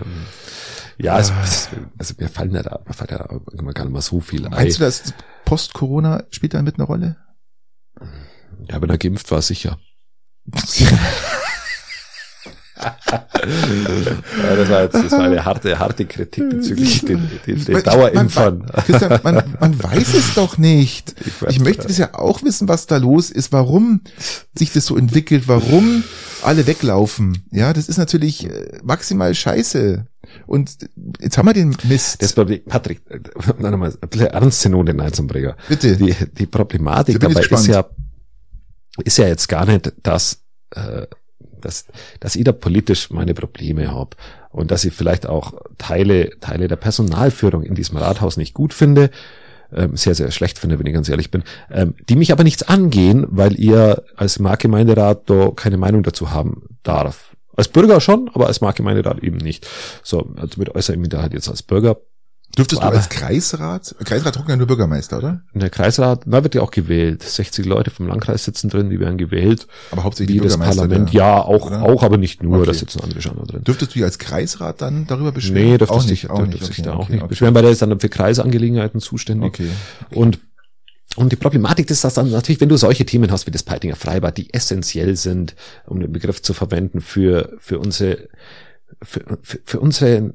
ja, es, es, also mir fallen ja da, mir fällt ja immer gar nicht mal so viel ein. meinst du, dass Post-Corona spielt da mit eine Rolle? Ja, wenn er geimpft war, sicher. Ja, das war jetzt, das war eine harte, harte Kritik bezüglich den, den, den Dauerimpfern. Man, man, man weiß es doch nicht. Ich weiß, Ich möchte das ja auch wissen, was da los ist, warum sich das so entwickelt, warum alle weglaufen. Ja, das ist natürlich äh, maximal scheiße. Und jetzt haben wir den Mist. Das Problem, Patrick, noch einmal ein bisschen ernste Note Einzumbrecher. Bitte. Die, die Problematik dabei ist ja, ist ja jetzt gar nicht, dass, äh, dass, dass ich da politisch meine Probleme habe und dass ich vielleicht auch Teile, Teile der Personalführung in diesem Rathaus nicht gut finde, ähm, sehr, sehr schlecht finde, wenn ich ganz ehrlich bin, ähm, die mich aber nichts angehen, weil ihr als Marktgemeinderat da keine Meinung dazu haben darf. Als Bürger schon, aber als Marktgemeinderat eben nicht. So, also mit äußere halt jetzt als Bürger Dürftest du aber- als Kreisrat, Kreisrat trocken ja nur Bürgermeister, oder? Der Kreisrat, da wird ja auch gewählt. 60 Leute vom Landkreis sitzen drin, die werden gewählt. Aber hauptsächlich Wie die das. Parlament, der- ja, auch, oder? auch, aber nicht nur, Okay. da sitzen andere schon drin. Dürftest du dich als Kreisrat dann darüber beschweren? Nee, dürfte nicht, auch dürfte nicht. sich Okay, da auch okay, nicht beschweren, weil der ist dann für Kreisangelegenheiten zuständig. Okay. Und, und die Problematik ist, dass dann natürlich, wenn du solche Themen hast wie das Peitinger Freibad, die essentiell sind, um den Begriff zu verwenden, für, für unsere, für, für, für unseren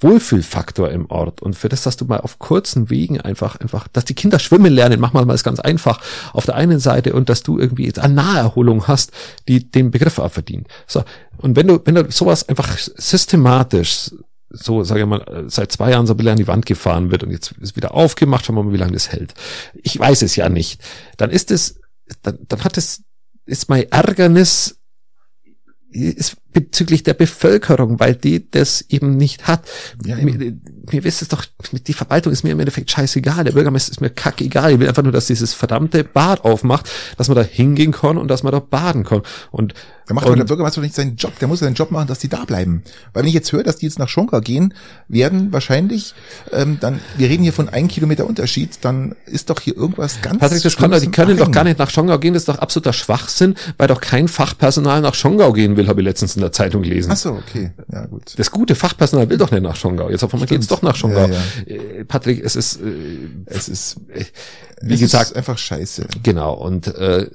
Wohlfühlfaktor im Ort und für das, dass du mal auf kurzen Wegen einfach, einfach, dass die Kinder schwimmen lernen, mach mal mal es ganz einfach auf der einen Seite und dass du irgendwie jetzt eine Naherholung hast, die den Begriff auch verdient. So. Und wenn du, wenn du sowas einfach systematisch so, sage ich mal, seit zwei Jahren so ein bisschen an die Wand gefahren wird und jetzt ist wieder aufgemacht, schauen wir mal, wie lange das hält. Ich weiß es ja nicht. Dann ist es, dann, dann hat es, ist mein Ärgernis ist bezüglich der Bevölkerung, weil die das eben nicht hat. Ja, mir, mir ist es doch, die Verwaltung ist mir im Endeffekt scheißegal. Der Bürgermeister ist mir kackegal. Ich will einfach nur, dass dieses verdammte Bad aufmacht, dass man da hingehen kann und dass man da baden kann. Und, Der macht und der Bürgermeister doch nicht seinen Job. Der muss seinen Job machen, dass die da bleiben. Weil wenn ich jetzt höre, dass die jetzt nach Schonka gehen, werden wahrscheinlich ähm, dann, wir reden hier von einem Kilometer Unterschied, dann ist doch hier irgendwas ganz Patrick, das kann, Schlimmes die können doch gar nicht nach Schongau gehen, das ist doch absoluter Schwachsinn, weil doch kein Fachpersonal nach Schongau gehen will, habe ich letztens in der Zeitung gelesen. Ach so, okay. Ja, gut. Das gute Fachpersonal will doch nicht nach Schongau. Jetzt auf einmal geht's doch nach Schongau. Ja, Äh, Patrick, es ist, äh, Es ist, wie es gesagt, ist einfach scheiße. Genau, und äh,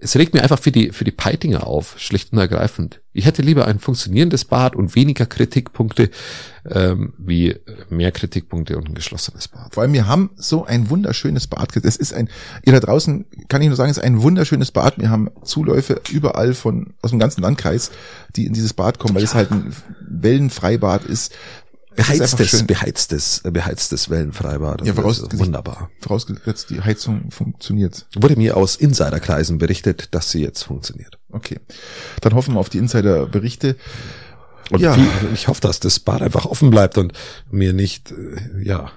es regt mir einfach für die, für die Peitinger auf, schlicht und ergreifend. Ich hätte lieber ein funktionierendes Bad und weniger Kritikpunkte, ähm, wie mehr Kritikpunkte und ein geschlossenes Bad. Vor allem, wir haben so ein wunderschönes Bad. Es ist ein, ihr da draußen, kann ich nur sagen, es ist ein wunderschönes Bad. Wir haben Zuläufe überall von, aus dem ganzen Landkreis, die in dieses Bad kommen, weil es halt ein Wellenfreibad ist. Beheiztes, beheiztes, beheiztes Wellenfreibad. Ja, vorausgesetzt, wunderbar. Vorausgesetzt, die Heizung funktioniert. Wurde mir aus Insiderkreisen berichtet, dass sie jetzt funktioniert. Okay. Dann hoffen wir auf die Insiderberichte. Und ja. Wie, ich hoffe, dass das Bad einfach offen bleibt und mir nicht, äh, ja,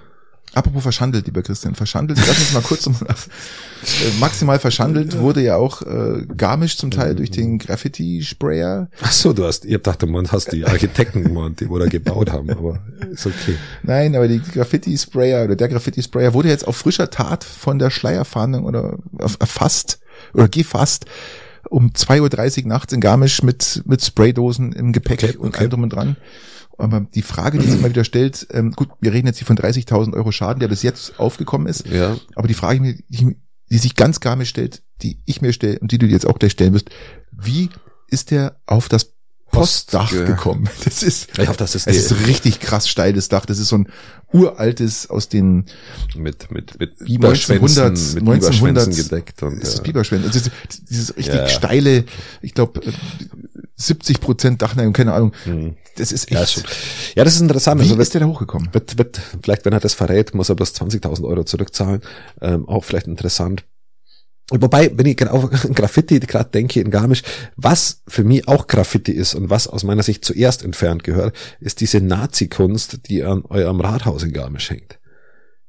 Apropos verschandelt, lieber Christian, verschandelt, lass uns mal kurz um, äh, maximal verschandelt wurde ja auch äh, Garmisch zum Teil durch den Graffiti-Sprayer. Ach so, du hast, ihr dachte, man hast die Architekten gemeint, die wohl gebaut haben, aber ist okay. Nein, aber die Graffiti-Sprayer oder der Graffiti-Sprayer wurde jetzt auf frischer Tat von der Schleierfahndung oder erfasst oder gefasst um 2.30 Uhr nachts in Garmisch mit, mit Spraydosen im Gepäck okay, und allem drum und dran. Aber die Frage, die sich immer wieder stellt, ähm, gut, wir reden jetzt hier von 30.000 Euro Schaden, der bis jetzt aufgekommen ist. Ja. Aber die Frage, die, die sich ganz gar mir stellt, die ich mir stelle und die du dir jetzt auch gleich stellen wirst, wie ist der auf das Postdach Post, gekommen. Das ist, hoffe, das ist, es ist richtig krass steiles Dach. Das ist so ein uraltes aus den mit mit mit Biberschwänzen, 1900, mit 1900 gedeckt und ist ja. Biberschwänzen. Also dieses richtig ja. steile, ich glaube 70 Prozent Dachneigung, keine Ahnung. Hm. Das ist echt. Ja, ja, das ist interessant. Wie also wird, ist der da hochgekommen? Wird, wird, vielleicht, wenn er das verrät, muss er bloß 20.000 Euro zurückzahlen. Ähm, auch vielleicht interessant. Wobei, wenn ich genau Graffiti gerade denke in Garmisch, was für mich auch Graffiti ist und was aus meiner Sicht zuerst entfernt gehört, ist diese Nazi-Kunst, die an eurem Rathaus in Garmisch hängt.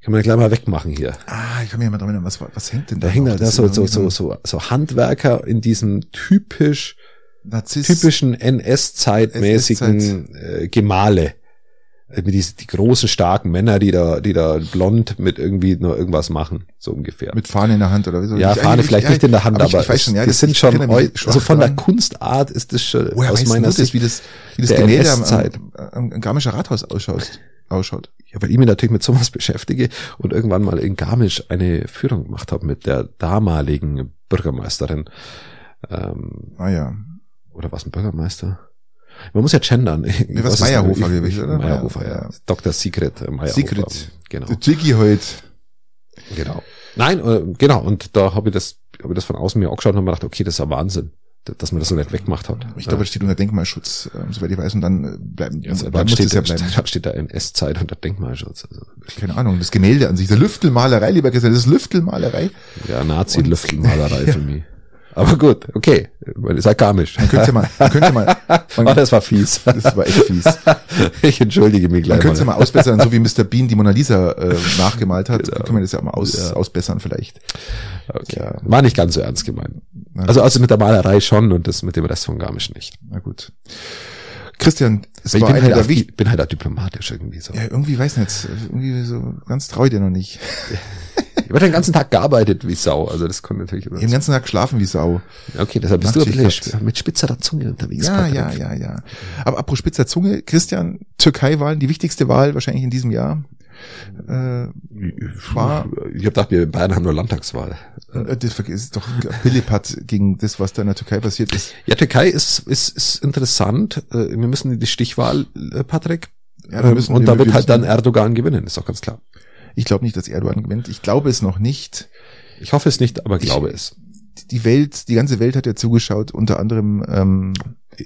Kann man gleich mal wegmachen hier. Ah, ich kann mich mal erinnern, was, was hängt denn da? Da hängen da so, so, so, so, so Handwerker in diesem typisch, Narzisst, typischen NS-zeitmäßigen äh, Gemahle mit diese, die großen, starken Männer, die da, die da blond mit irgendwie nur irgendwas machen, so ungefähr. Mit Fahne in der Hand oder wie so. Ja, Fahne vielleicht ja, nicht in der Hand, aber, ich, ich weiß schon, ja, das, sind schon, also von der Kunstart ist das schon Woher aus meiner Sicht, wie das, wie das Gemälde am, am, am Garmischer Rathaus ausschaut. ausschaut. Ja, weil ich mich natürlich mit sowas beschäftige und irgendwann mal in Garmisch eine Führung gemacht habe mit der damaligen Bürgermeisterin. Ähm, ah ja. Oder was ein Bürgermeister? Man muss ja gendern. Ja, was Meyerhofer gewesen, oder? Meyerhofer, ja. Dr. Secret äh, Meyerhofer. Secret. Genau. Ziggy heute. Genau. Nein, äh, genau. Und da habe ich das, habe ich das von außen mir auch geschaut und habe mir gedacht, okay, das ist ja Wahnsinn, dass man das so nicht weggemacht hat. Ich glaube, das steht unter Denkmalschutz, ähm, soweit ich weiß, und dann äh, bleiben, ja, also dann, steht, ja bleiben. Dann steht da in S-Zeit unter Denkmalschutz. Also Keine Ahnung, das Gemälde an sich, der Lüftelmalerei, lieber gesagt, das ist Lüftelmalerei. Ja, Nazi-Lüftelmalerei für mich. Aber gut, okay. Ist ja karmisch. Man könnte mal, man könnte mal. Man, oh, das war fies. Das war echt fies. Ich entschuldige mich gleich. Man könnte mal. mal ausbessern, so wie Mr. Bean die Mona Lisa äh, nachgemalt hat. Genau. Können wir das ja mal aus, ja. ausbessern vielleicht. Okay. Ja. War nicht ganz so ernst gemeint. Also, also mit der Malerei schon und das mit dem Rest von Garmisch nicht. Na gut. Christian, es ich war bin, halt auch, ich bin halt auch diplomatisch irgendwie so. Ja, irgendwie weiß nicht, irgendwie so ganz treu dir noch nicht. Habe den ganzen Tag gearbeitet wie Sau, also das konnte natürlich. Den ganzen Tag schlafen wie Sau. Okay, deshalb bist Nachtschicht du bisschen mit spitzerer Zunge unterwegs. Ja, ja, ja, ja. Aber apropos spitzer Zunge, Christian, Türkei-Wahlen, die wichtigste Wahl wahrscheinlich in diesem Jahr. Äh, war, ich habe gedacht, wir in Bayern haben nur Landtagswahl. Äh, das ist doch Pillepat gegen das, was da in der Türkei passiert ist. Ja, Türkei ist, ist, ist interessant. Äh, wir müssen die Stichwahl, äh, Patrick. Ja, wir müssen, und da wird halt dann Erdogan gewinnen, ist doch ganz klar. Ich glaube nicht, dass Erdogan gewinnt. Ich glaube es noch nicht. Ich hoffe es nicht, aber glaube ich, es. Die Welt, die ganze Welt hat ja zugeschaut, unter anderem ähm,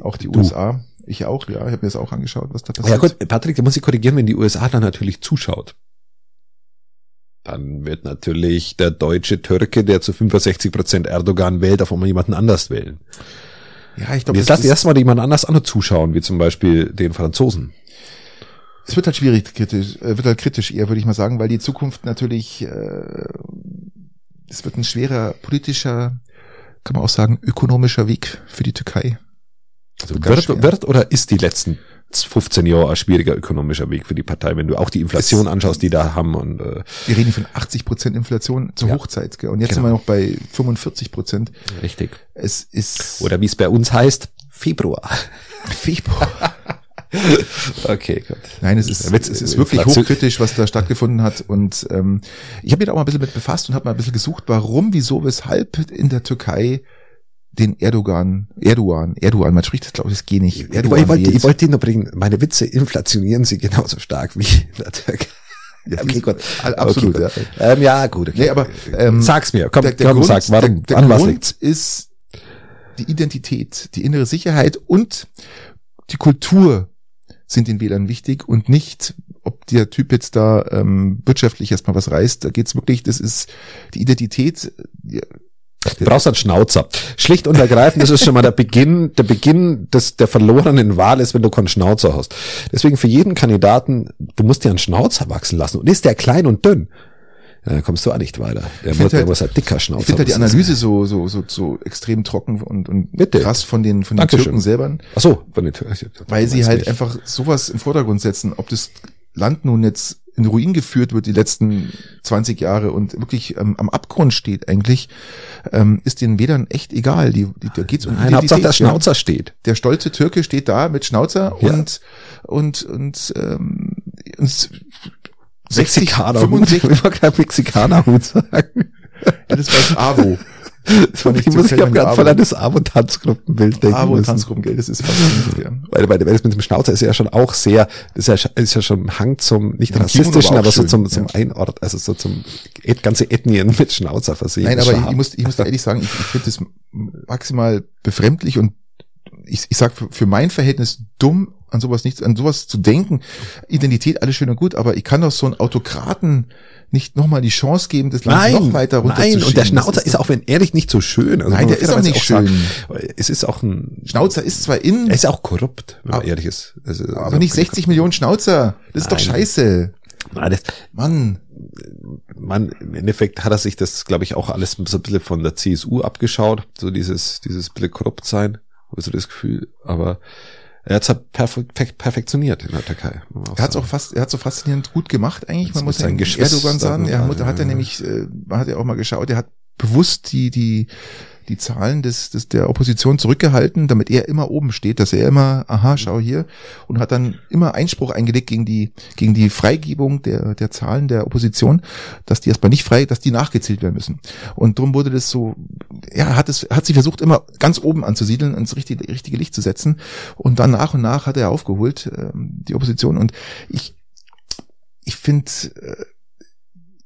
auch die du. USA. Ich auch, ja. Ich habe mir das auch angeschaut, was da passiert. Ja gut, Patrick, da muss ich korrigieren, wenn die USA dann natürlich zuschaut. Dann wird natürlich der deutsche Türke, der zu 65 Prozent Erdogan wählt, auf einmal jemanden anders wählen. Ja, ich glaube. Jetzt lass erstmal jemand anders an zuschauen, wie zum Beispiel den Franzosen. Es wird halt schwierig kritisch, äh, wird halt kritisch eher, würde ich mal sagen, weil die Zukunft natürlich, äh, es wird ein schwerer politischer, kann man auch sagen, ökonomischer Weg für die Türkei. Also wird, wird oder ist die letzten 15 Jahre ein schwieriger ökonomischer Weg für die Partei, wenn du auch die Inflation anschaust, die da haben und äh, wir reden von 80 Prozent Inflation zur ja. Hochzeit, gell? und jetzt genau. sind wir noch bei 45 Prozent. Richtig. Es ist oder wie es bei uns heißt, Februar. Februar. okay, gut. Nein, es ist, es ist wirklich hochkritisch, was da stattgefunden hat. Und ähm, ich habe mich da auch mal ein bisschen mit befasst und habe mal ein bisschen gesucht, warum, wieso, weshalb in der Türkei den Erdogan, Erdogan, Erdogan, man spricht das glaube ich das G nicht. Erdogan ich, wollte, ich wollte ihn nur bringen, meine Witze inflationieren sie genauso stark wie in der Türkei. Ja, okay, gut. Absolut, okay, gut. ja. Ähm, ja, gut. Okay. Nee, aber ähm, sag's mir. Komm, der, der komm Grund, sag, warum? Der, der an was Grund liegt's? ist die Identität, die innere Sicherheit und die Kultur sind den Wählern wichtig und nicht, ob der Typ jetzt da ähm, wirtschaftlich erstmal was reißt. Da geht's wirklich, das ist die Identität. Ja, Du brauchst einen Schnauzer. Schlicht und ergreifend, das ist schon mal der Beginn, der Beginn des, der verlorenen Wahl ist, wenn du keinen Schnauzer hast. Deswegen für jeden Kandidaten, du musst dir einen Schnauzer wachsen lassen. Und ist der klein und dünn, dann kommst du auch nicht weiter. Der, muss, halt, der muss halt dicker Schnauzer. Ich finde halt die. Analyse so, so, so, so extrem trocken und, und Bitte. krass von den, von den Dankeschön. Türken selber, Ach so, von den Türken. weil sie halt einfach sowas im Vordergrund setzen, ob das Land nun jetzt in Ruin geführt wird die letzten 20 Jahre und wirklich ähm, am Abgrund steht eigentlich, ähm, ist den Wählern echt egal. Die, die, da geht's um Nein, Hauptsache der ja. Schnauzer steht. Der stolze Türke steht da mit Schnauzer Ja. und und und, ähm, und 60, Mexikaner. 65, Ich mag kein Mexikaner-Hut sagen. ja, das war das AWO. Ich muss, ich habe gerade voll an das Abo-Tanzgruppenbild denken AWO müssen. Tanzgruppengeld, das ist faszinierend. Weil, weil, weil das mit dem Schnauzer ist ja schon auch sehr, das ist ja, ist ja schon Hang zum, nicht Ja, rassistischen, war auch aber so zum, zum ja. Einort, also so zum ganze Ethnien mit Schnauzer versehen. Nein, aber ich, ich muss, ich muss da ehrlich sagen, ich, ich finde das maximal befremdlich und ich, ich sag für mein Verhältnis dumm, an sowas nicht, an sowas zu denken. Identität, alles schön und gut, aber ich kann doch so einen Autokraten nicht nochmal die Chance geben, das Land Nein, noch weiter runterzuschieben. nein, und der Schnauzer ist, auch wenn ehrlich nicht so schön. Also Nein, der ist auch nicht sagen, schön. Es ist auch ein, Schnauzer ist zwar in, er ist auch korrupt, wenn man Aber- ehrlich ist. Also, aber nicht 60 Millionen Schnauzer. Das ist doch scheiße. Nein, das, Mann. man, im Endeffekt hat er sich das, glaube ich, auch alles so ein bisschen von der CSU abgeschaut, so dieses, dieses bisschen korrupt sein, habe ich so das Gefühl, aber er hat es halt perfekt, perfektioniert in der Türkei. Er hat es auch fast, er hat so faszinierend gut gemacht eigentlich. Man muss ja Erdogan sagen, er hat, hat er allem, nämlich, äh, man hat ja auch mal geschaut, er hat bewusst die, die, die Zahlen des, des, der Opposition zurückgehalten, damit er immer oben steht, dass er immer, aha, schau hier, und hat dann immer Einspruch eingelegt gegen die, gegen die Freigebung der, der Zahlen der Opposition, dass die erstmal nicht frei, dass die nachgezählt werden müssen. Und drum wurde das so, ja, hat es, hat sich versucht, immer ganz oben anzusiedeln, ins richtige, richtige Licht zu setzen. Und dann nach und nach hat er aufgeholt, ähm, die Opposition. Und ich, ich finde, äh,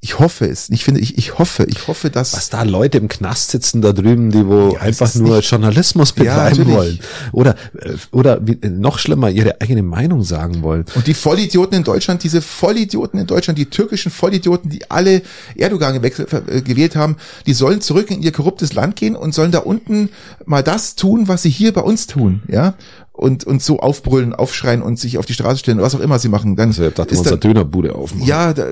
ich hoffe es. Ich finde, ich, ich hoffe, ich hoffe, dass was da Leute im Knast sitzen da drüben, die wo Ja, einfach nur nicht- Journalismus Ja, betreiben natürlich. wollen oder äh, oder wie, noch schlimmer ihre eigene Meinung sagen wollen. Und die Vollidioten in Deutschland, diese Vollidioten in Deutschland, die türkischen Vollidioten, die alle Erdogan äh, gewählt haben, die sollen zurück in ihr korruptes Land gehen und sollen da unten mal das tun, was sie hier bei uns tun, ja? Und, und so aufbrüllen, aufschreien und sich auf die Straße stellen, was auch immer sie machen. Dann Also ich dachte, ist dann, Dönerbude aufmachen. ja, da,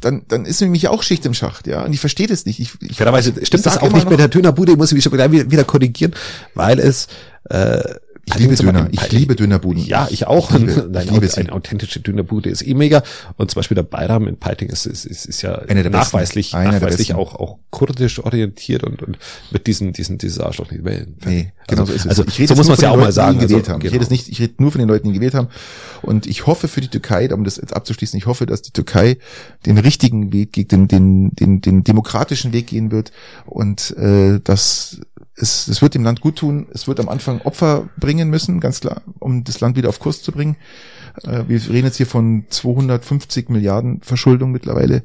dann, dann ist nämlich auch Schicht im Schacht, ja? Und ich verstehe das nicht. Ich, ich, Fairerweise ich stimmt das sag auch nicht noch- mit der Dönerbude, ich muss mich schon wieder korrigieren, weil es äh, Ich liebe Döner. Ich liebe Dönerbuden. Ja, ich auch. Ich liebe- Nein, ich liebe eine, authentische Dönerbude ist eh mega. Und zum Beispiel der Bayram in Peiting ist, ist, ist, ist ja nachweislich, besten. Nachweislich besten. auch, auch kurdisch orientiert und, und mit diesen, diesen, dieses Arschloch nicht wählen. Nee, genau also, so ist es. Also, ich rede so muss man es ja auch mal Leuten, sagen. Die gewählt also, haben. Ich genau. rede jetzt nicht, ich rede nur von den Leuten, die gewählt haben. Und ich hoffe für die Türkei, um das jetzt abzuschließen, ich hoffe, dass die Türkei den richtigen Weg geht, den, den, den, den demokratischen Weg gehen wird und äh, dass es, es wird dem Land gut tun. Es wird am Anfang Opfer bringen müssen, ganz klar, um das Land wieder auf Kurs zu bringen. Äh, wir reden jetzt hier von 250 Milliarden Verschuldung mittlerweile.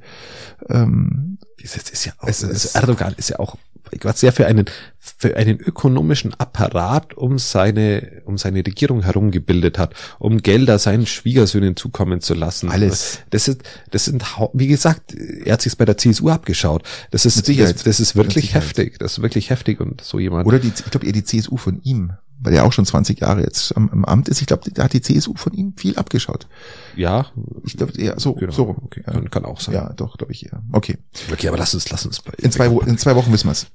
Ähm, Das ist ja auch, Es also ist- Erdogan ist ja auch Gott sehr für einen, für einen ökonomischen Apparat um seine, um seine Regierung herum gebildet hat, um Gelder seinen Schwiegersöhnen zukommen zu lassen. Alles. Das ist, das sind, wie gesagt, er hat sich bei der CSU abgeschaut. Das ist, das, das ist wirklich heftig. Das ist wirklich heftig und so jemand. Oder die, ich glaube eher die CSU von ihm, weil er auch schon 20 Jahre jetzt am, im Amt ist. Ich glaube, da hat die CSU von ihm viel abgeschaut. ja, Ich glaube eher so, genau. so rum. Okay, Ja. kann, kann auch sein. Ja, doch, glaube ich eher. Okay. Okay, aber lass uns, lass uns bei, In zwei, in zwei Wochen wissen wir's.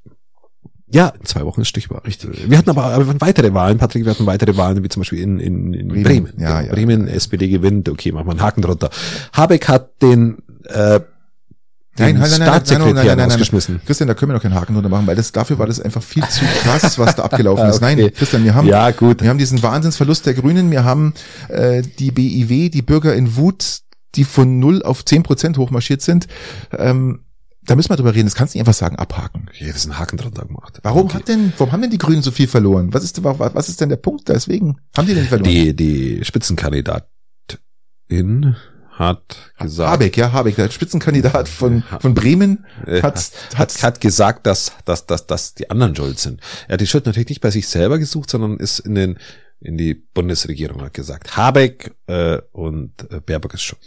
Ja, in zwei Wochen ist Stichwahl. Richtig. Wir hatten aber, aber weitere Wahlen, Patrick, wir hatten weitere Wahlen, wie zum Beispiel in, in, in Bremen. Bremen. Ja, Genau, ja. Bremen, SPD gewinnt, okay, machen wir einen Haken drunter. Habeck hat den, äh, den Nein, nein, nein, nein, nein, nein, nein, nein, nein. Christian, da können wir noch keinen Haken drunter machen, weil das, dafür war das einfach viel zu krass, was da abgelaufen ist. Ah, okay. Nein, Christian, wir haben, Ja, gut. wir haben diesen Wahnsinnsverlust der Grünen, wir haben äh, die BIW, die Bürger in Wut, die von null auf zehn Prozent hochmarschiert sind. Ähm, Da müssen wir drüber reden. Das kannst du nicht einfach sagen, abhaken. Ich hätte einen Haken drunter gemacht. Warum Okay. hat denn, warum haben denn die Grünen so viel verloren? Was ist, wa- was ist denn der Punkt deswegen? Haben die denn verloren? Die, die Spitzenkandidatin hat gesagt, Habeck, ja, Habeck, der Spitzenkandidat von, von Bremen äh, hat, hat, hat gesagt, dass, dass, dass, dass die anderen schuld sind. Er hat die Schuld natürlich nicht bei sich selber gesucht, sondern ist in den in die Bundesregierung hat gesagt. Habeck äh, und äh, Baerbock ist schuld.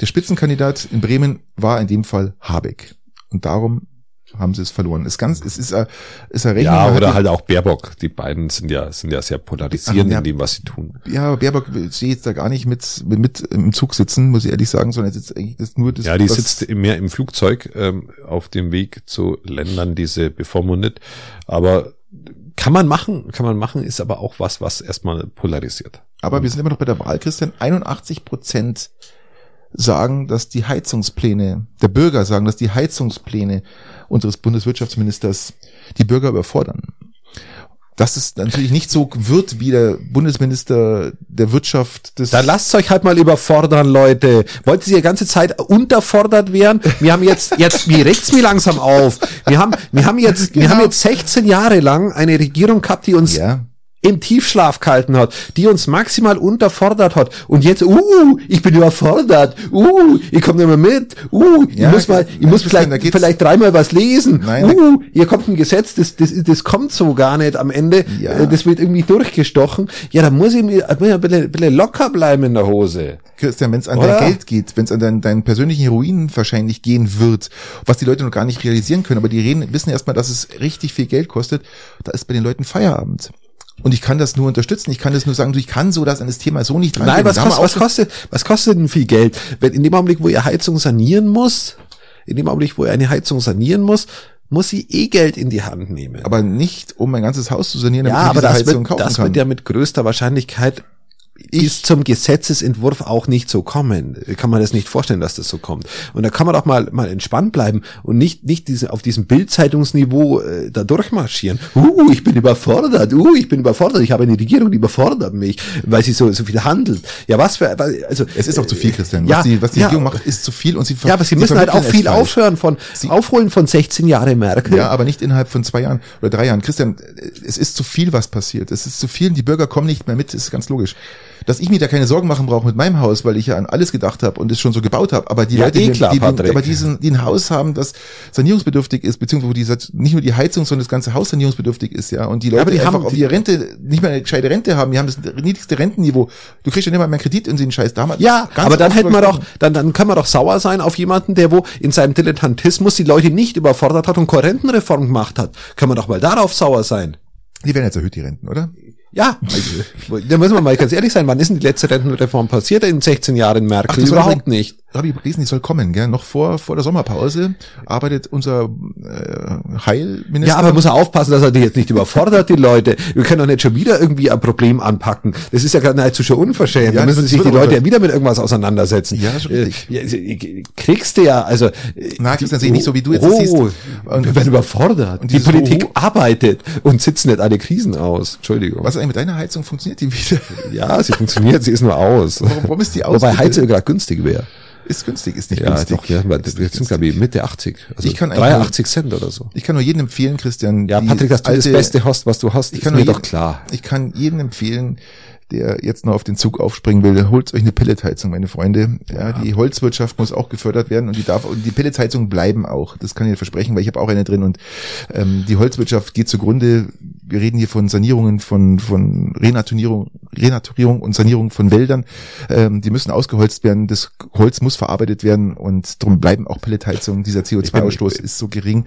der Spitzenkandidat in Bremen war in dem Fall Habeck. Und darum haben sie es verloren. Ist ganz, es ist, äh, ist eine Rechnung. Ja, oder halt auch Baerbock. Die beiden sind ja sind ja sehr polarisierend Ach, ja. in dem, was sie tun. Ja, Baerbock sehe jetzt da gar nicht mit, mit, mit im Zug sitzen, muss ich ehrlich sagen, sondern ist eigentlich das nur das. Ja, die sitzt mehr im Flugzeug ähm, auf dem Weg zu Ländern, die sie bevormundet. Aber kann man machen, kann man machen, ist aber auch was, was erstmal polarisiert. Aber wir sind immer noch bei der Wahl, Christian. 81 Prozent sagen, dass die Heizungspläne, der Bürger sagen, dass die Heizungspläne unseres Bundeswirtschaftsministers die Bürger überfordern. Dass es natürlich nicht so wird, wie der Bundesminister der Wirtschaft des Da lasst euch halt mal überfordern, Leute. Wollt ihr die ganze Zeit unterfordert werden? Wir haben jetzt, jetzt, wie regt's mir langsam auf? Wir haben, wir haben jetzt, wir Genau. haben jetzt 16 Jahre lang eine Regierung gehabt, die uns ja, im Tiefschlaf gehalten hat, die uns maximal unterfordert hat. Und jetzt, uh, ich bin überfordert, uh, ich komme nicht mehr mit, uh, ich Ja, muss mal, ich muss vielleicht, geht's- vielleicht dreimal was lesen, Nein, uh, hier kommt ein Gesetz, das, das, das kommt so gar nicht am Ende, Ja. Äh, das wird irgendwie durchgestochen. Ja, da muss ich mir ein bisschen, bisschen locker bleiben in der Hose. Christian, wenn es an Oder? dein Geld geht, wenn es an deinen, deinen persönlichen Heroin wahrscheinlich gehen wird, was die Leute noch gar nicht realisieren können, aber die reden, wissen erstmal, dass es richtig viel Geld kostet, da ist bei den Leuten Feierabend. Und ich kann das nur unterstützen. Ich kann das nur sagen, du, ich kann so das an das Thema so nicht dran Nein, was auch was kostet, was kostet denn viel Geld? Wenn in dem Augenblick, wo ihr Heizung sanieren muss, in dem Augenblick, wo ihr eine Heizung sanieren muss, muss sie eh Geld in die Hand nehmen. aber nicht, um mein ganzes Haus zu sanieren, ja, damit aber ich diese das Heizung wird, kaufen das kann. wird ja mit größter Wahrscheinlichkeit bis zum Gesetzesentwurf auch nicht so kommen. Kann man das nicht vorstellen, dass das so kommt. Und da kann man doch mal, mal entspannt bleiben und nicht, nicht diese, auf diesem Bildzeitungsniveau äh, da durchmarschieren. Uh, ich bin überfordert. Uh, ich bin überfordert. Ich habe eine Regierung, die überfordert mich, weil sie so, so viel handelt. Ja, was für, also. es ist auch zu viel, Christian. Ja, was die, was die ja. Regierung macht, ist zu viel und sie Ja, aber sie müssen halt auch viel aufhören von, Sie- aufholen von 16 Jahre Merkel. Ja, aber nicht innerhalb von zwei Jahren oder drei Jahren. Christian, es ist zu viel, was passiert. Es ist zu viel, die Bürger kommen nicht mehr mit, ist ganz logisch. Dass ich mir da keine Sorgen machen brauche mit meinem Haus, weil ich ja an alles gedacht habe und es schon so gebaut habe. Aber die Ja, Leute, eh die, klar, die, die, Patrick. aber diesen, die ein Haus haben, das sanierungsbedürftig ist, beziehungsweise wo die nicht nur die Heizung, sondern das ganze Haus sanierungsbedürftig ist, ja. Und die Leute aber die einfach haben- auf ihre Rente nicht mehr eine gescheite Rente haben. Die haben das niedrigste Rentenniveau. Du kriegst ja nicht mal mehr Kredit in den Scheiß. Da Ja, aber dann hätten wir doch, dann, dann kann man doch sauer sein auf jemanden, der wo in seinem Dilettantismus die Leute nicht überfordert hat und Korrentenreform gemacht hat. Kann man doch mal darauf sauer sein. Die werden jetzt erhöht, die Renten, oder? Ja, da müssen wir mal ganz ehrlich sein. Wann ist denn die letzte Rentenreform passiert in 16 Jahren Merkel? war Überhaupt nicht. Habe ich gelesen, die soll kommen, gell? Noch vor, vor der Sommerpause arbeitet unser äh, Heilminister. Ja, aber muss er aufpassen, dass er die jetzt nicht überfordert, die Leute. Wir können doch nicht schon wieder irgendwie ein Problem anpacken. Das ist ja gerade nahezu schon unverschämt. Ja, da müssen sich die Leute ja wieder mit irgendwas auseinandersetzen. Ja, schon Äh, richtig. ja, also, kriegst du ja, also. Na, Christian, sehe ich nicht so, wie du jetzt oh, siehst. Und wir werden überfordert. und Die Politik Hoho- arbeitet und sitzt nicht alle Krisen aus. Entschuldigung. Was ist eigentlich mit deiner Heizung? Funktioniert die wieder? Ja, sie funktioniert, sie ist nur aus. Warum, warum ist die aus? Wobei? Heizöl gerade günstig wäre. Ist günstig, ist nicht Ja, günstig. doch, ja, Ist sind, glaube ich, Mitte 80. Also Ich kann eigentlich 83 Cent oder so. Ich kann nur jedem empfehlen, Christian. Ja, Patrick, dass du das alte- Beste hast, was du hast, Ich kann mir nur doch jedem- klar. Ich kann jedem empfehlen, der jetzt noch auf den Zug aufspringen will, holt euch eine Pelletheizung, meine Freunde. Ja, die Holzwirtschaft muss auch gefördert werden und die darf und die Pelletsheizungen bleiben auch. Das kann ich dir versprechen, weil ich habe auch eine drin und ähm, die Holzwirtschaft geht zugrunde. Wir reden hier von Sanierungen, von von Renaturierung, Renaturierung und Sanierung von Wäldern. Ähm, die müssen ausgeholzt werden. Das Holz muss verarbeitet werden und darum bleiben auch Pelletheizungen. Dieser CO2-Ausstoß ist so gering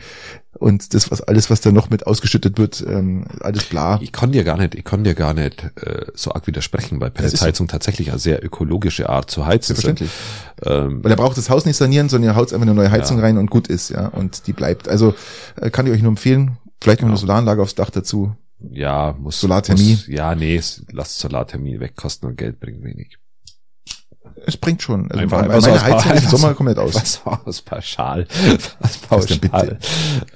und das was alles, was da noch mit ausgeschüttet wird, ähm, alles bla. Ich kann dir gar nicht, ich kann dir gar nicht äh, so arg widersprechen, weil ist Pelletsheizung tatsächlich eine sehr ökologische Art zu heizen. Selbstverständlich. Ähm, Weil er braucht das Haus nicht sanieren, sondern er haut einfach eine neue Heizung rein und gut ist, ja. Und die bleibt. Also äh, kann ich euch nur empfehlen. Vielleicht noch eine Solaranlage aufs Dach dazu. ja, muss Solarthermie. Muss, ja, nee, lass Solarthermie weg, kosten und Geld bringt wenig. Es bringt schon. Also Einfach- meine Heizung Pa- ist im Sommer komplett aus. Was war aus pauschal? Was pauschal?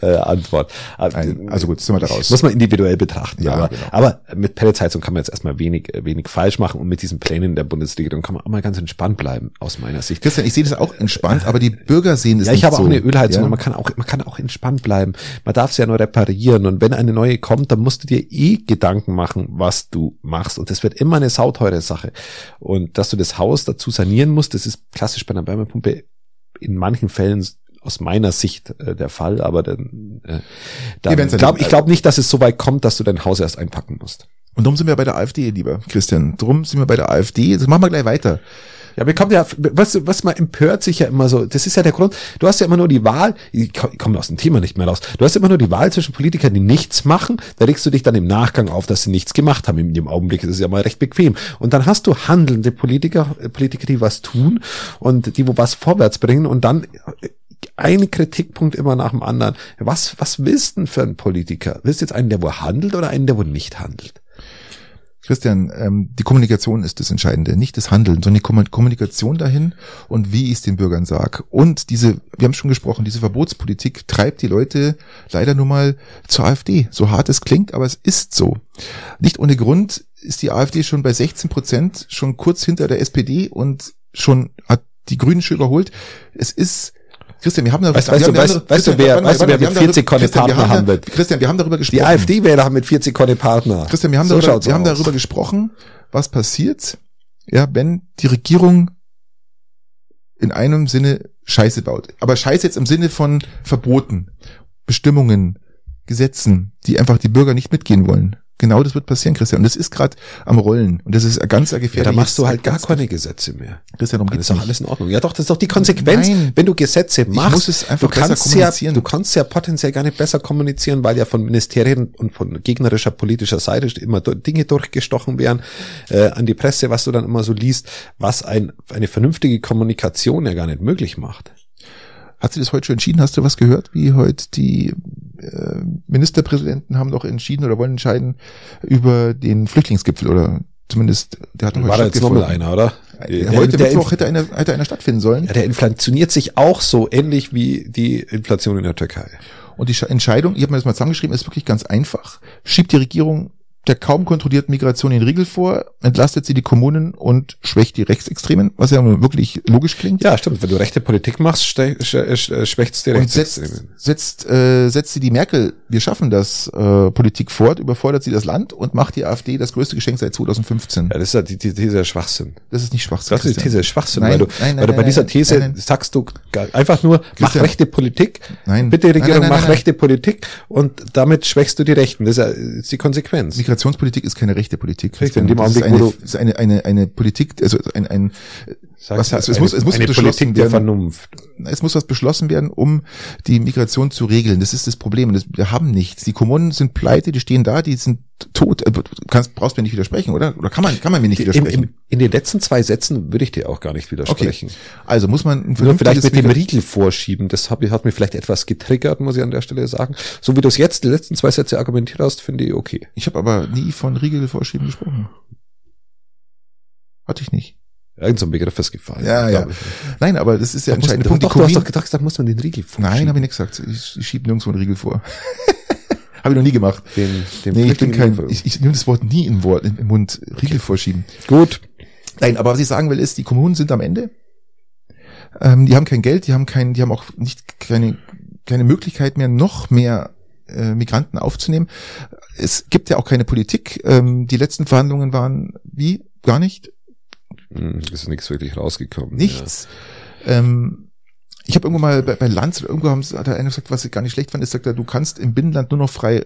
Äh, Antwort. Nein, also gut, sind wir da raus. Muss man individuell betrachten. Ja, aber, genau. aber mit Pelletsheizung kann man jetzt erstmal wenig, äh, wenig falsch machen und mit diesen Plänen der Bundesregierung kann man auch mal ganz entspannt bleiben, aus meiner Sicht. Christian, ich sehe das auch entspannt, aber die Bürger sehen das Ja, ich nicht habe so. auch eine Ölheizung Ja? und man kann auch, man kann auch entspannt bleiben. Man darf sie ja nur reparieren und wenn eine neue kommt, dann musst du dir eh Gedanken machen, was du machst und das wird immer eine sauteure Sache. Und dass du das Haus dazu sanieren musst, das ist klassisch bei einer Wärmepumpe in manchen Fällen aus meiner Sicht äh, der Fall, aber dann, äh, dann glaub, ich glaube nicht, dass es so weit kommt, dass du dein Haus erst einpacken musst. Und darum sind wir bei der AfD, lieber Christian. Drum sind wir bei der AfD. Das machen wir gleich weiter. Ja, kommen ja, was, was man empört sich ja immer so, das ist ja der Grund, du hast ja immer nur die Wahl, ich komm- ich komme aus dem Thema nicht mehr raus, du hast immer nur die Wahl zwischen Politikern, die nichts machen, da regst du dich dann im Nachgang auf, dass sie nichts gemacht haben, in dem Augenblick ist es ja mal recht bequem. Und dann hast du handelnde Politiker, äh, Politiker, die was tun und die wo was vorwärts bringen und dann äh, ein Kritikpunkt immer nach dem anderen. Was, was willst du denn für ein Politiker? Willst du jetzt einen, der wo handelt oder einen, der wo nicht handelt? Christian, ähm, die Kommunikation ist das Entscheidende, nicht das Handeln, sondern die Kommu- Kommunikation dahin und wie ich es den Bürgern sag. Und diese, wir haben schon gesprochen, diese Verbotspolitik treibt die Leute leider nur mal zur AfD. So hart es klingt, aber es ist so. Nicht ohne Grund ist die AfD schon bei 16 Prozent, schon kurz hinter der SPD und schon hat die Grünen schon überholt. Es ist Christian, wir haben da Weißt- weißt haben- weißt- weißt du, Christian, wer- weißt du, wer mit haben 40 darüber- Christian, wir Partner haben wird? Christian, wir haben darüber Die gesprochen. AfD-Wähler haben mit 40 keine Partner. Christian, wir haben, So darüber, wir haben darüber gesprochen, was passiert, ja, wenn die Regierung in einem Sinne Scheiße baut. Aber Scheiße jetzt im Sinne von Verboten, Bestimmungen, Gesetzen, die einfach die Bürger nicht mitgehen wollen. Genau das wird passieren, Christian. Und das ist gerade am Rollen. Und das ist ganz ein Ja, da machst du halt gar keine Gesetze mehr. Christian, darum geht's ist doch alles in Ordnung. Ja, doch, das ist doch die Konsequenz. Nein. Wenn du Gesetze machst, du kannst ja, du kannst ja potenziell gar nicht besser kommunizieren, weil ja von Ministerien und von gegnerischer politischer Seite immer Dinge durchgestochen werden äh, an die Presse, was du dann immer so liest, was ein, eine vernünftige Kommunikation ja gar nicht möglich macht. Hat sie das heute schon entschieden? Hast du was gehört, wie heute die äh, Ministerpräsidenten haben doch entschieden oder wollen entscheiden über den Flüchtlingsgipfel oder zumindest der hat noch War heute da jetzt nochmal einer, oder? Der, Der- heute der- Mittwoch hätte einer, hätte einer stattfinden sollen. Ja, der inflationiert sich auch so ähnlich wie die Inflation in der Türkei. Und die Sche- Entscheidung, ich habe mir das mal zusammengeschrieben, ist wirklich ganz einfach. Schiebt die Regierung der kaum kontrollierten Migration den Riegel vor, entlastet sie die Kommunen und schwächt die Rechtsextremen, was ja wirklich logisch klingt. Ja, stimmt. Wenn du rechte Politik machst, ste- sch- sch- schwächt's die und setzt, Rechtsextremen. setzt, äh, setzt sie die Merkel, wir schaffen das, äh, Politik fort, überfordert sie das Land und macht die AfD das größte Geschenk seit 2015. Ja, das ist ja die, die These der Schwachsinn. Das ist nicht Schwachsinn. Das ist die. These der Schwachsinn, Nein, weil du, nein, nein, weil du bei dieser These sagst du einfach nur, mach Christian. rechte Politik, Nein. bitte Regierung, mach rechte Politik und damit schwächst du die Rechten. Das ist, die Konsequenz. Migrationspolitik ist keine rechte Politik. Richtig, in dem das ist Augenblick, eine, wo du- ist eine, eine, eine Politik, also ein, ein was, es eine, muss, es muss eine beschlossen Politik der werden. Vernunft. Es muss was beschlossen werden, um die Migration zu regeln. Das ist das Problem. Das, wir haben nichts. Die Kommunen sind pleite, die stehen da, die sind tot. Äh, Du kannst, brauchst mir nicht widersprechen, oder? Oder kann man, kann man mir nicht widersprechen? im, in den letzten zwei Sätzen würde ich dir auch gar nicht widersprechen. Also muss man Nur vielleicht mit dem Riegel vorschieben. Das hat, hat mich vielleicht etwas getriggert, muss ich an der Stelle sagen. So wie du es jetzt die letzten zwei Sätze argumentiert hast, finde ich okay. Ich habe aber nie von Riegel vorschieben gesprochen. Hatte ich nicht. Irgend so ein Begriff ist gefallen. Ja, ja. ich. Nein, aber das ist der Da doch, Punkt. Doch, du hast doch gedacht, da muss man den Riegel vorschieben. Nein, habe ich nicht gesagt. Ich, ich schiebe nirgendwo einen Riegel vor. habe ich noch nie gemacht. Den, den Nee, ich bin kein, ich, ich nehme das Wort nie im, Wort, im, Mund, Riegel vorschieben. Gut. Nein, aber was ich sagen will, ist, die Kommunen sind am Ende. Ähm, die haben kein Geld, die haben kein, die haben auch nicht keine, keine Möglichkeit mehr, noch mehr äh, Migranten aufzunehmen. Es gibt ja auch keine Politik. Ähm, die letzten Verhandlungen waren wie? Gar nicht? Hm, Ist nichts wirklich rausgekommen. Nichts. Ähm, ich habe irgendwo mal bei, bei Lanz oder irgendwo haben, hat der eine gesagt, was ich gar nicht schlecht fand, ist, sagt er, du kannst im Binnenland nur noch frei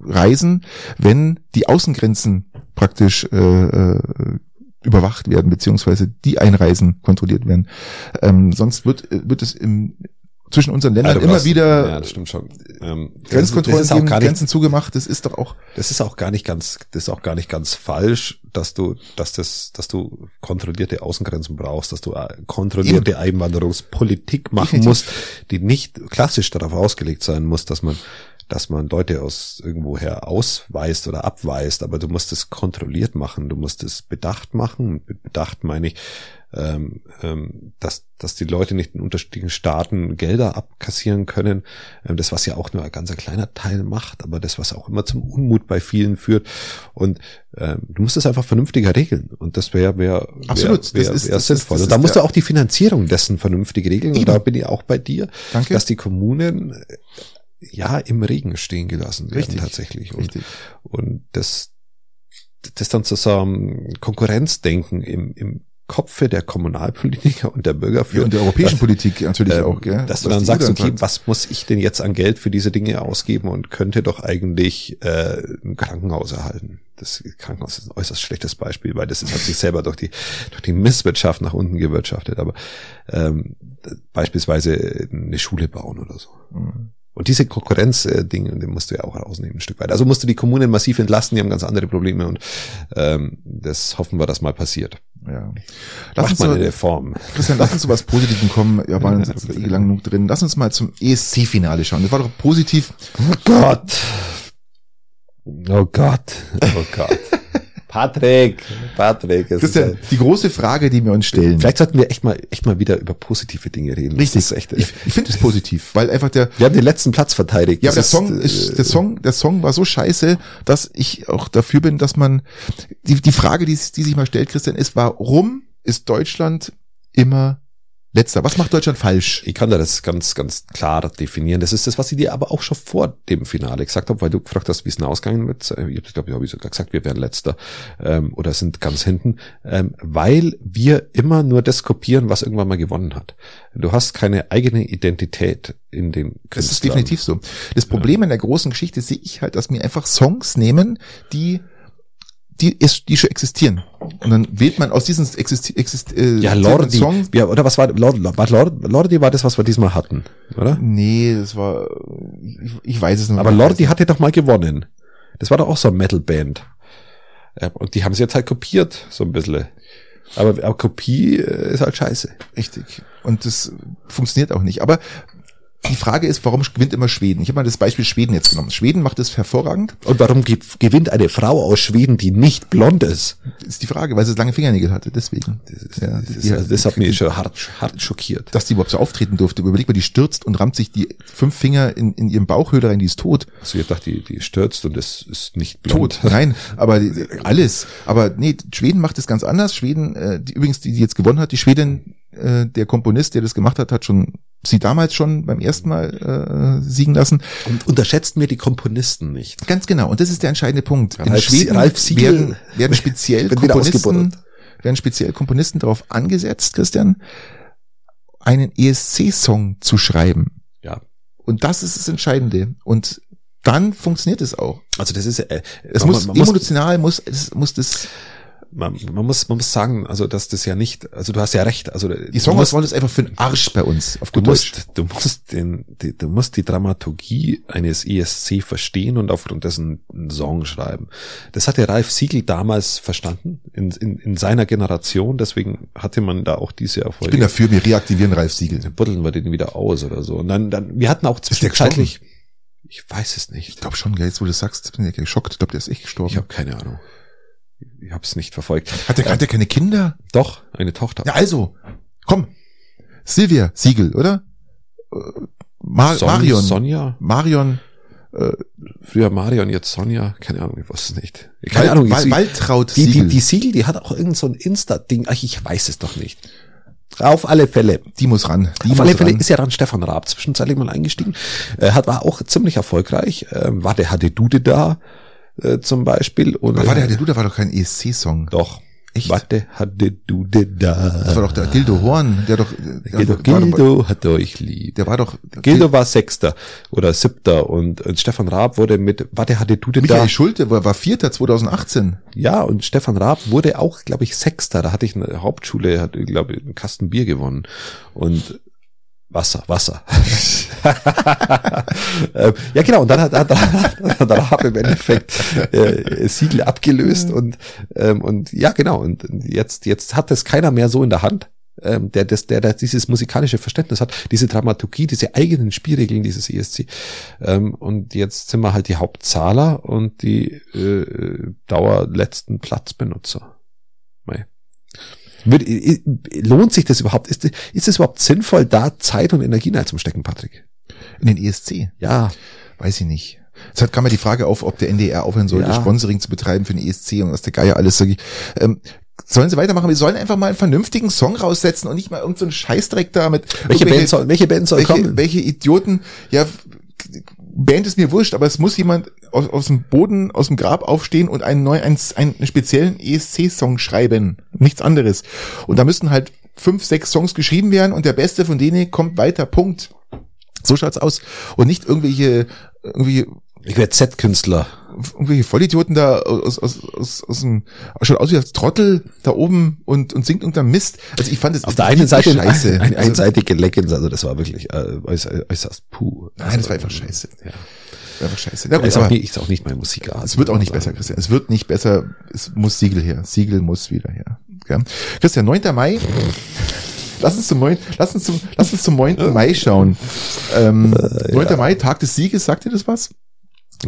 reisen, wenn die Außengrenzen praktisch äh, äh, überwacht werden, beziehungsweise die Einreisen kontrolliert werden. Ähm, sonst wird, äh, wird es im, zwischen unseren. Ländern du immer brauchst- wieder Ja, das stimmt schon. Ähm, Grenzkontrollen das ist auch geben, gar nicht, Grenzen zugemacht. Das ist doch auch das ist auch gar nicht ganz, das ist auch gar nicht ganz falsch, dass du, dass das, dass du kontrollierte Außengrenzen brauchst, dass du äh, kontrollierte Einwanderungspolitik machen Definitiv. musst, die nicht klassisch darauf ausgelegt sein muss, dass man dass man Leute aus irgendwoher ausweist oder abweist, aber du musst es kontrolliert machen, du musst es bedacht machen. Mit bedacht meine ich, ähm, ähm, dass, dass die Leute nicht in unterschiedlichen Staaten Gelder abkassieren können. Ähm, das, was ja auch nur ein ganz kleiner Teil macht, aber das, was auch immer zum Unmut bei vielen führt. Und ähm, du musst es einfach vernünftiger regeln. Und das wäre wär, Absolut, wär, wär, das ist wär das sinnvoll. Ist, das und da musst du auch die Finanzierung dessen vernünftig regeln. Eben. Und da bin ich auch bei dir, Danke. dass die Kommunen äh, ja im Regen stehen gelassen werden Richtig. tatsächlich. Und, Richtig. und das, das dann zusammen Konkurrenzdenken im, im Kopfe der Kommunalpolitiker und der Bürger Ja, und der europäischen dass, Politik natürlich ähm, auch, gell? Dass du dann sagst, okay, sagt. was muss ich denn jetzt an Geld für diese Dinge ausgeben und könnte doch eigentlich äh, ein Krankenhaus erhalten. Das Krankenhaus ist ein äußerst schlechtes Beispiel, weil das ist, hat sich selber durch die, durch die Misswirtschaft nach unten gewirtschaftet. Aber ähm, beispielsweise eine Schule bauen oder so. Mhm. Und diese Konkurrenz-Dinge, die musst du ja auch rausnehmen, ein Stück weit. Also musst du die Kommunen massiv entlasten, die haben ganz andere Probleme und ähm, das hoffen wir, dass mal passiert. Ja. Lass Macht uns mal Reform. Christian, lass uns zu was Positivem kommen. Wir waren jetzt eh lang genug drin. Lass uns mal zum ESC-Finale schauen. Das war doch positiv. Oh Gott. Oh Gott. Oh Gott. Patrick. Patrick. Christian, halt- die große Frage, die wir uns stellen. Vielleicht sollten wir echt mal, echt mal wieder über positive Dinge reden. Richtig. Das ist echt, ich ich finde es positiv, weil einfach der, wir haben den letzten Platz verteidigt. ja, der Das Song äh, ist, der Song, der Song war so scheiße, dass ich auch dafür bin, dass man, die, die Frage, die, die sich mal stellt, Christian, ist, warum ist Deutschland immer letzter? Was macht Deutschland falsch? Ich kann da das ganz, ganz klar definieren. Das ist das, was ich dir aber auch schon vor dem Finale gesagt habe, weil du gefragt hast, wie es ausgegangen wird. Ich glaube, ich habe sogar gesagt, wir wären letzter ähm, oder sind ganz hinten, ähm, weil wir immer nur das kopieren, was irgendwann mal gewonnen hat. Du hast keine eigene Identität in den Das ist Künstlern. definitiv so. Das Problem in der großen Geschichte sehe ich halt, dass wir einfach Songs nehmen, die die, ist, die schon existieren. Und dann wählt man aus diesen existi existi äh, Ja, Lordi. Songs. Ja, oder was war Lord, war Lord, Lordi war das, was wir diesmal hatten, oder? Nee, das war, ich, ich weiß es noch Aber nicht. Lordi hatte doch mal gewonnen. Das war doch auch so eine Metal-Band. Und die haben sie jetzt halt kopiert, so ein bisschen. Aber, aber Kopie äh, ist halt scheiße. Richtig. Und das funktioniert auch nicht. Aber die Frage ist, warum gewinnt immer Schweden? Ich habe mal das Beispiel Schweden jetzt genommen. Schweden macht es hervorragend. Und warum ge gewinnt eine Frau aus Schweden, die nicht blond ist? Das ist die Frage, weil sie lange Fingernägel hatte. Deswegen. Ja, Das, die- das, das hat mich schon hart, hart schockiert. dass die überhaupt so auftreten durfte. Überleg mal, die stürzt und rammt sich die fünf Finger in, in ihrem Bauchhöhle rein, die ist tot. Also ich dachte, die, die stürzt und das ist nicht Tot. blond. Nein, aber alles. Aber nee, Schweden macht es ganz anders. Schweden, äh, die, übrigens, die, die jetzt gewonnen hat, die Schwedin, äh, der Komponist, der das gemacht hat, hat schon sie damals schon beim ersten Mal äh, siegen lassen. Und unterschätzt mir die Komponisten nicht. Ganz genau. Und das ist der entscheidende Punkt. In Ralf Schweden Ralf Siegel werden, werden speziell Komponisten, werden speziell Komponisten darauf angesetzt, Christian, einen ESC-Song zu schreiben. Ja. Und das ist das Entscheidende. Und dann funktioniert es auch. Also das ist, äh, Es muss muss- emotional muss es muss das man, man muss, man muss sagen, also dass das ja nicht, also du hast ja recht, also die Songauswahl ist einfach für den Arsch bei uns auf Du gut Deutsch. musst, du musst den, die, du musst die Dramaturgie eines ESC verstehen und aufgrund dessen einen Song schreiben. Das hatte Ralf Siegel damals verstanden, in, in, in seiner Generation, deswegen hatte man da auch diese Ich Erfolge. bin dafür, wir reaktivieren Ralf Siegel. buddeln wir den wieder aus oder so. Und dann, dann, wir hatten auch zwischenzeitlich, ich weiß es Ich nicht. glaube schon, jetzt wo du das sagst, bin ich geschockt. Ich glaube, der ist echt gestorben. Ich habe keine Ahnung. Ich habe es nicht verfolgt. hat hat der keine Kinder? Doch, eine Tochter. Ja, also, komm. Silvia Siegel, oder? Äh, Mar Son- Marion. Sonja, Marion. Äh, früher Marion, jetzt Sonja, keine Ahnung, ich weiß es nicht. Keine Wal Ahnung, Wal Waltraud Die, Siegel. die, die Siegel, die hat auch irgend so ein Insta-Ding. Ach, ich weiß es doch nicht. Auf alle Fälle. Die muss ran. Die Auf muss alle Fälle ran. ist ja dann Stefan Raab zwischenzeitlich mal eingestiegen. Äh, hat, war auch ziemlich erfolgreich. Ähm, war der hatte Dude da äh, zum Beispiel. Und, Aber warte, der du, da war doch kein ESC-Song. Doch. Echt? Warte, hatte Dude da. Das war doch der Gildo Horn, der doch, der, Gildo, war doch- Gildo hat euch lieb. der war doch, Gildo war Sechster oder Siebter und, und Stefan Raab wurde mit, warte, hatte Dude Michael da. Schulte war, war Vierter 2018. Ja, und Stefan Raab wurde auch, glaube ich, Sechster. Da hatte ich eine Hauptschule, hat, glaube ich, einen Kasten Bier gewonnen. Und Wasser, Wasser. Ähm, ja, genau. Und dann hat, hat, hat, hat Raab im Endeffekt äh, Siegel abgelöst und, ähm, und ja, genau. Und jetzt, jetzt hat das keiner mehr so in der Hand. ähm, der, das, der, der dieses musikalische Verständnis hat, diese Dramaturgie, diese eigenen Spielregeln dieses ESC. Ähm, und jetzt sind wir halt die Hauptzahler und die äh, Dauerletzten Platzbenutzer. Mei. Lohnt sich das überhaupt? Ist, ist es überhaupt sinnvoll, da Zeit und Energie reinzustecken, Patrick? In den ESC? Ja. Weiß ich nicht. Jetzt kam ja die Frage auf, ob der NDR aufhören sollte, Ja. Sponsoring zu betreiben für den ESC und was der Geier alles. Ich. Ähm, sollen sie weitermachen? Wir sollen einfach mal einen vernünftigen Song raussetzen und nicht mal irgendeinen so Scheißdreck da mit Welche Band soll, welche Band soll welche, kommen? welche Idioten, ja, Band ist mir wurscht, aber es muss jemand aus, aus dem Boden, aus dem Grab aufstehen und einen neuen, einen, einen speziellen ESC-Song schreiben. Nichts anderes. Und da müssen halt fünf, sechs Songs geschrieben werden und der beste von denen kommt weiter. Punkt. So schaut's aus. Und nicht irgendwelche, irgendwie, Ich werde Z-Künstler. irgendwelche Vollidioten da aus, aus, aus, aus dem, schaut aus wie als Trottel da oben und, und singt unter Mist. Also ich fand es Auf der einen Seite scheiße. eine Also- einseitige Leggings, also das war wirklich äh, äußerst, äußerst puh. Nein, das war einfach scheiße. Ja. Einfach scheiße. Na gut, Ist auch, aber- nicht, ist auch nicht mein Musikart. Es wird auch nicht besser, Christian. Es wird nicht besser. Es muss Siegel her. Siegel muss wieder her. Ja. Christian, 9. Mai. Lass uns zum 9. Lass uns zum, lass uns zum 9. Mai schauen. Ähm, 9. Mai, Tag des Sieges, sagt ihr das was?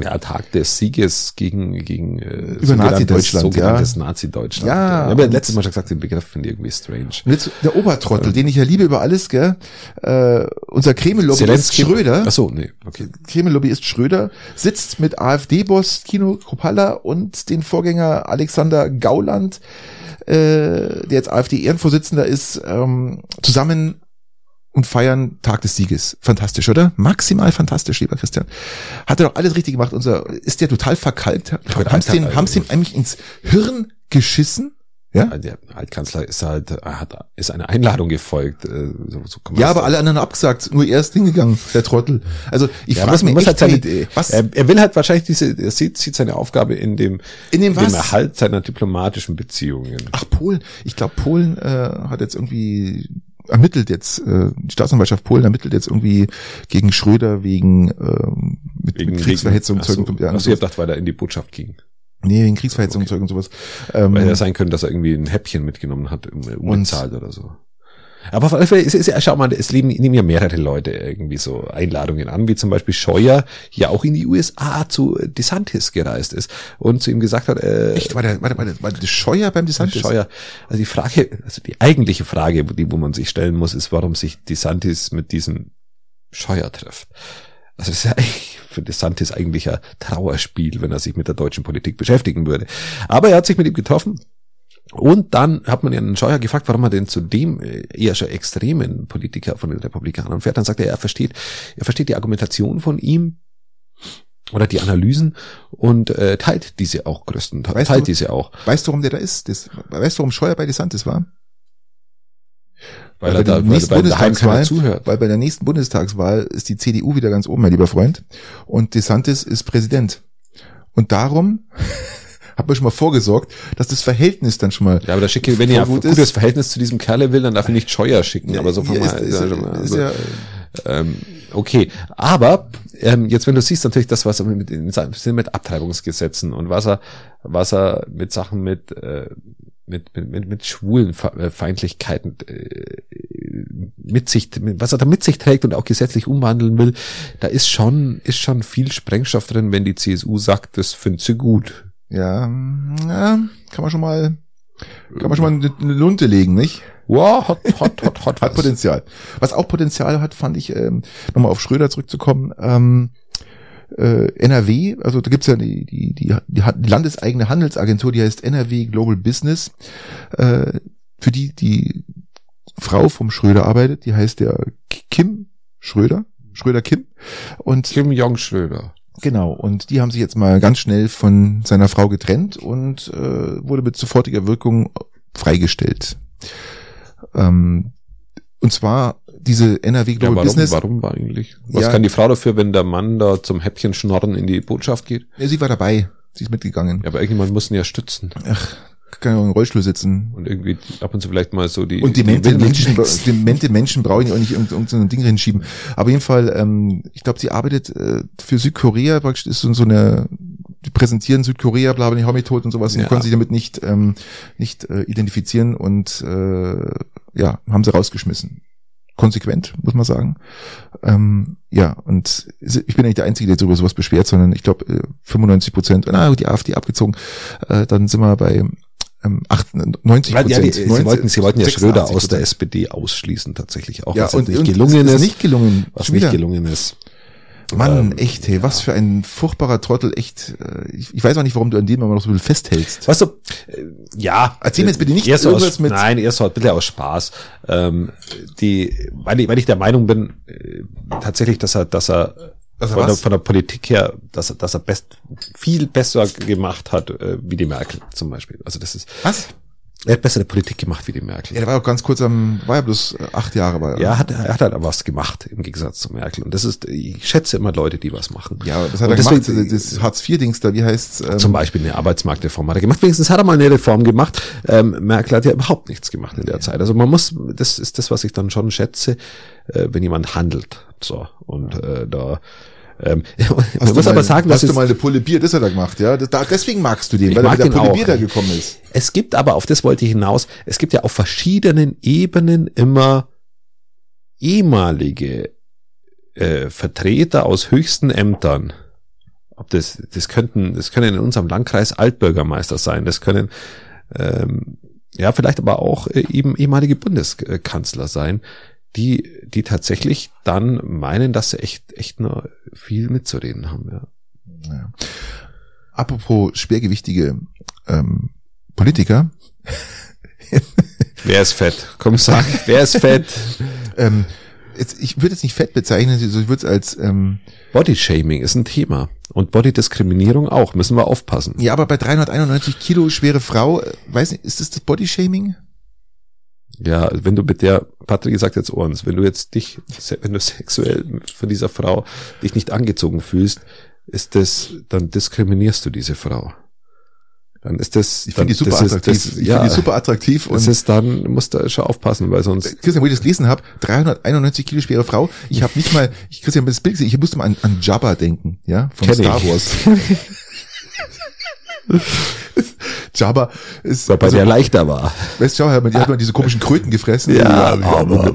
Ja, Tag des Sieges gegen, gegen äh, Über Nazi-Deutschland, sogenanntes Nazi-Deutschland. Ja, ich habe ja letztes Mal schon gesagt, den Begriff finde ich irgendwie strange. Und jetzt der Obertrottel, den ich ja liebe über alles, gell? Äh, unser Kreml-Lobbyist Schröder. Ach so, nee, okay. Kreml-Lobbyist Schröder sitzt mit AfD-Boss Kino Kropalla und den Vorgänger Alexander Gauland, äh, der jetzt AfD-Ehrenvorsitzender ist, ähm, zusammen und feiern Tag des Sieges. Fantastisch, oder? Maximal fantastisch, lieber Christian. Hat er doch alles richtig gemacht. Unser, ist der total verkalkt? Haben sie den, haben sie ihm eigentlich ins Hirn geschissen? Ja? Der Altkanzler ist halt, er hat, ist eine Einladung gefolgt. äh, So, so Ja, aber alle anderen abgesagt, nur er ist hingegangen, der Trottel. Also ich Ja, frage mich muss echt, halt seine, was, er, er will halt wahrscheinlich diese, er sieht, sieht seine Aufgabe in dem, In dem was? Erhalt seiner diplomatischen Beziehungen. Ach, Polen. Ich glaube, Polen äh, hat jetzt irgendwie ermittelt jetzt, äh, die Staatsanwaltschaft Polen ermittelt jetzt irgendwie gegen Schröder wegen, ähm, mit, mit Kriegsverhetzung, Ach so, Zeug und ja, ach so, ich gedacht, weil er in die Botschaft ging. Nee, wegen Kriegsverhetzung, Zeug und sowas. Ähm, Weil ja sein können, dass er irgendwie ein Häppchen mitgenommen hat, um, umgezahlt oder so. Aber auf alle Fälle ist, ist ja, schau mal, es leben, nehmen ja mehrere Leute irgendwie so Einladungen an, wie zum Beispiel Scheuer ja auch in die USA zu DeSantis gereist ist und zu ihm gesagt hat, äh, echt, war der, war der, war der, war der Scheuer beim DeSantis? Scheuer. Also die Frage, also die eigentliche Frage, die, wo man sich stellen muss, ist, warum sich DeSantis mit diesem Scheuer trifft. Also das ist ja eigentlich für DeSantis eigentlich ein Trauerspiel, wenn er sich mit der deutschen Politik beschäftigen würde. Aber er hat sich mit ihm getroffen. Und dann hat man ja einen Scheuer gefragt, warum er denn zu dem äh, eher schon extremen Politiker von den Republikanern fährt. Dann sagt er, er versteht, er versteht die Argumentation von ihm oder die Analysen und äh, teilt diese auch größtenteils, Weißt teilt du- diese auch. Weißt du, warum der da ist? Das, weißt du, warum Scheuer bei DeSantis war? Weil, Weil er bei da, der weil nächsten bei Bundestagswahl- zuhört. Weil bei der nächsten Bundestagswahl ist die CDU wieder ganz oben, mein lieber Freund. Und DeSantis ist Präsident. Und darum hat man schon mal vorgesorgt, dass das Verhältnis dann schon mal Ja, aber da schicke, wenn ihr ein gut gutes ist. Verhältnis zu diesem Kerle will, dann darf ich nicht Scheuer schicken, aber so von mal, ist, ist, ja, schon mal, ist also, ja, ähm, okay. Aber ähm, jetzt, wenn du siehst, natürlich das, was er mit, Sinn mit Abtreibungsgesetzen und was er, was er mit Sachen mit äh, mit, mit, mit, mit schwulen äh, Feindlichkeiten äh, mit sich, mit- was er da mit sich trägt und auch gesetzlich umwandeln will, da ist schon, ist schon viel Sprengstoff drin, wenn die CSU sagt, das findet sie gut. Ja, ja, kann man schon mal, kann man schon mal eine, eine Lunte legen, nicht? Wow, hot, hot, hot, hot. Hat Potenzial. Was auch Potenzial hat, fand ich, ähm, nochmal auf Schröder zurückzukommen, ähm, äh, NRW, also da gibt's ja die, die, die, die landeseigene Handelsagentur, die heißt NRW Global Business, äh, für die die Frau vom Schröder arbeitet, die heißt der Kim Schröder, Schröder Kim. Und Kim Jong Schröder. Genau, und die haben sich jetzt mal ganz schnell von seiner Frau getrennt und äh, wurde mit sofortiger Wirkung freigestellt. Ähm, und zwar diese NRW Ja, Global warum, Business. warum war eigentlich? Was Ja. kann die Frau dafür, wenn der Mann da zum Häppchen schnorren in die Botschaft geht? Ja, sie war dabei. Sie ist mitgegangen. Ja, aber irgendjemand muss ihn ja stützen. Ach, kann ja auch im Rollstuhl sitzen. Und irgendwie ab und zu vielleicht mal so die. Und demente die Menschen, demente Menschen brauchen ja auch nicht irgend, irgend so ein Ding hinschieben. Aber auf jeden Fall, ähm, ich glaube, sie arbeitet äh, für Südkorea, praktisch ist so, so eine die präsentieren Südkorea, bla, bla, mich tot und sowas Ja. und konnten sich damit nicht, ähm, nicht äh, identifizieren und äh, ja, haben sie rausgeschmissen. Konsequent, muss man sagen. Ähm, ja, und ich bin nicht der Einzige, der sich über sowas beschwert, sondern ich glaube 95 Prozent, na, die AfD abgezogen, äh, dann sind wir bei 8, 90 Ja, Prozent. die, sie, wollten, sie wollten ja Schröder aus der 86%. SPD ausschließen, tatsächlich auch. Ja, und, nicht gelungen es ist. nicht gelungen. was nicht gelungen ist. Mann, Ähm, echt, hey, was für ein furchtbarer Trottel, echt. äh, Ich, ich weiß auch nicht, warum du an dem immer noch so viel festhältst. Weißt du, äh, ja. Erzähl mir jetzt bitte nicht eher so irgendwas aus, mit- Nein, so ein bisschen aus Spaß. Ähm, die, weil ich, weil ich der Meinung bin, äh, tatsächlich, dass er, dass er Er von, der, von der Politik her, dass er, dass er best, viel besser gemacht hat, äh, wie die Merkel zum Beispiel. Also das ist, Was? Er hat bessere Politik gemacht wie die Merkel. Ja, der war auch ganz kurz am, war ja bloß äh, acht Jahre bei. Ja, hat, er hat halt was gemacht im Gegensatz zu Merkel. Und das ist, ich schätze immer Leute, die was machen. Ja, das hat Und er gemacht, deswegen- das Hartz-IV-Dings da, wie heißt's? Ähm, Zum Beispiel eine Arbeitsmarktreform hat er gemacht. Wenigstens hat er mal eine Reform gemacht. Ähm, Merkel hat ja überhaupt nichts gemacht in der Zeit. Also man muss, das ist das, was ich dann schon schätze, äh, wenn jemand handelt. So und äh, da. Ähm, man muss du mal, aber sagen, dass hast du mal eine Pulle Bier, das hat er gemacht, ja? Das, da, deswegen magst du den, weil er mit der Pulle. Bier da gekommen ist. es gibt aber auf das wollte ich hinaus. Es gibt ja auf verschiedenen Ebenen immer ehemalige äh, Vertreter aus höchsten Ämtern. Ob das, das könnten, das können in unserem Landkreis Altbürgermeister sein, das können ähm, ja vielleicht aber auch äh, eben ehemalige Bundeskanzler sein, die, die tatsächlich dann meinen, dass sie echt, echt nur viel mitzureden haben. Ja. Ja. Apropos schwergewichtige ähm, Politiker, Wer ist fett? Komm sag, wer ist fett? ähm, jetzt, ich würde jetzt nicht fett bezeichnen, ich würde es als ähm, Bodyshaming ist ein Thema. Und Bodydiskriminierung auch, müssen wir aufpassen. ja, aber bei 391 Kilo schwere Frau, äh, weiß nicht, ist das das Bodyshaming? Ja, wenn du mit der, Patrick sagt jetzt uns, wenn du jetzt dich, wenn du sexuell von dieser Frau dich nicht angezogen fühlst, ist das, dann diskriminierst du diese Frau. Dann ist das, Ich finde die super das ist- attraktiv. Das, ich ja, finde die super attraktiv und das ist dann, musst du schon aufpassen, weil sonst, Christian, wo ich das gelesen habe, 391 Kilo schwere Frau. Ich habe nicht mal, ich Christian, das Bild gesehen, ich musste mal an, an Jabba denken, ja, von Kenn Star ich. Wars. Jabba ist, weil bei also, der leichter war. weißt du, Jabba, hat man- die hat man diese komischen Kröten gefressen. Ja, ja, aber-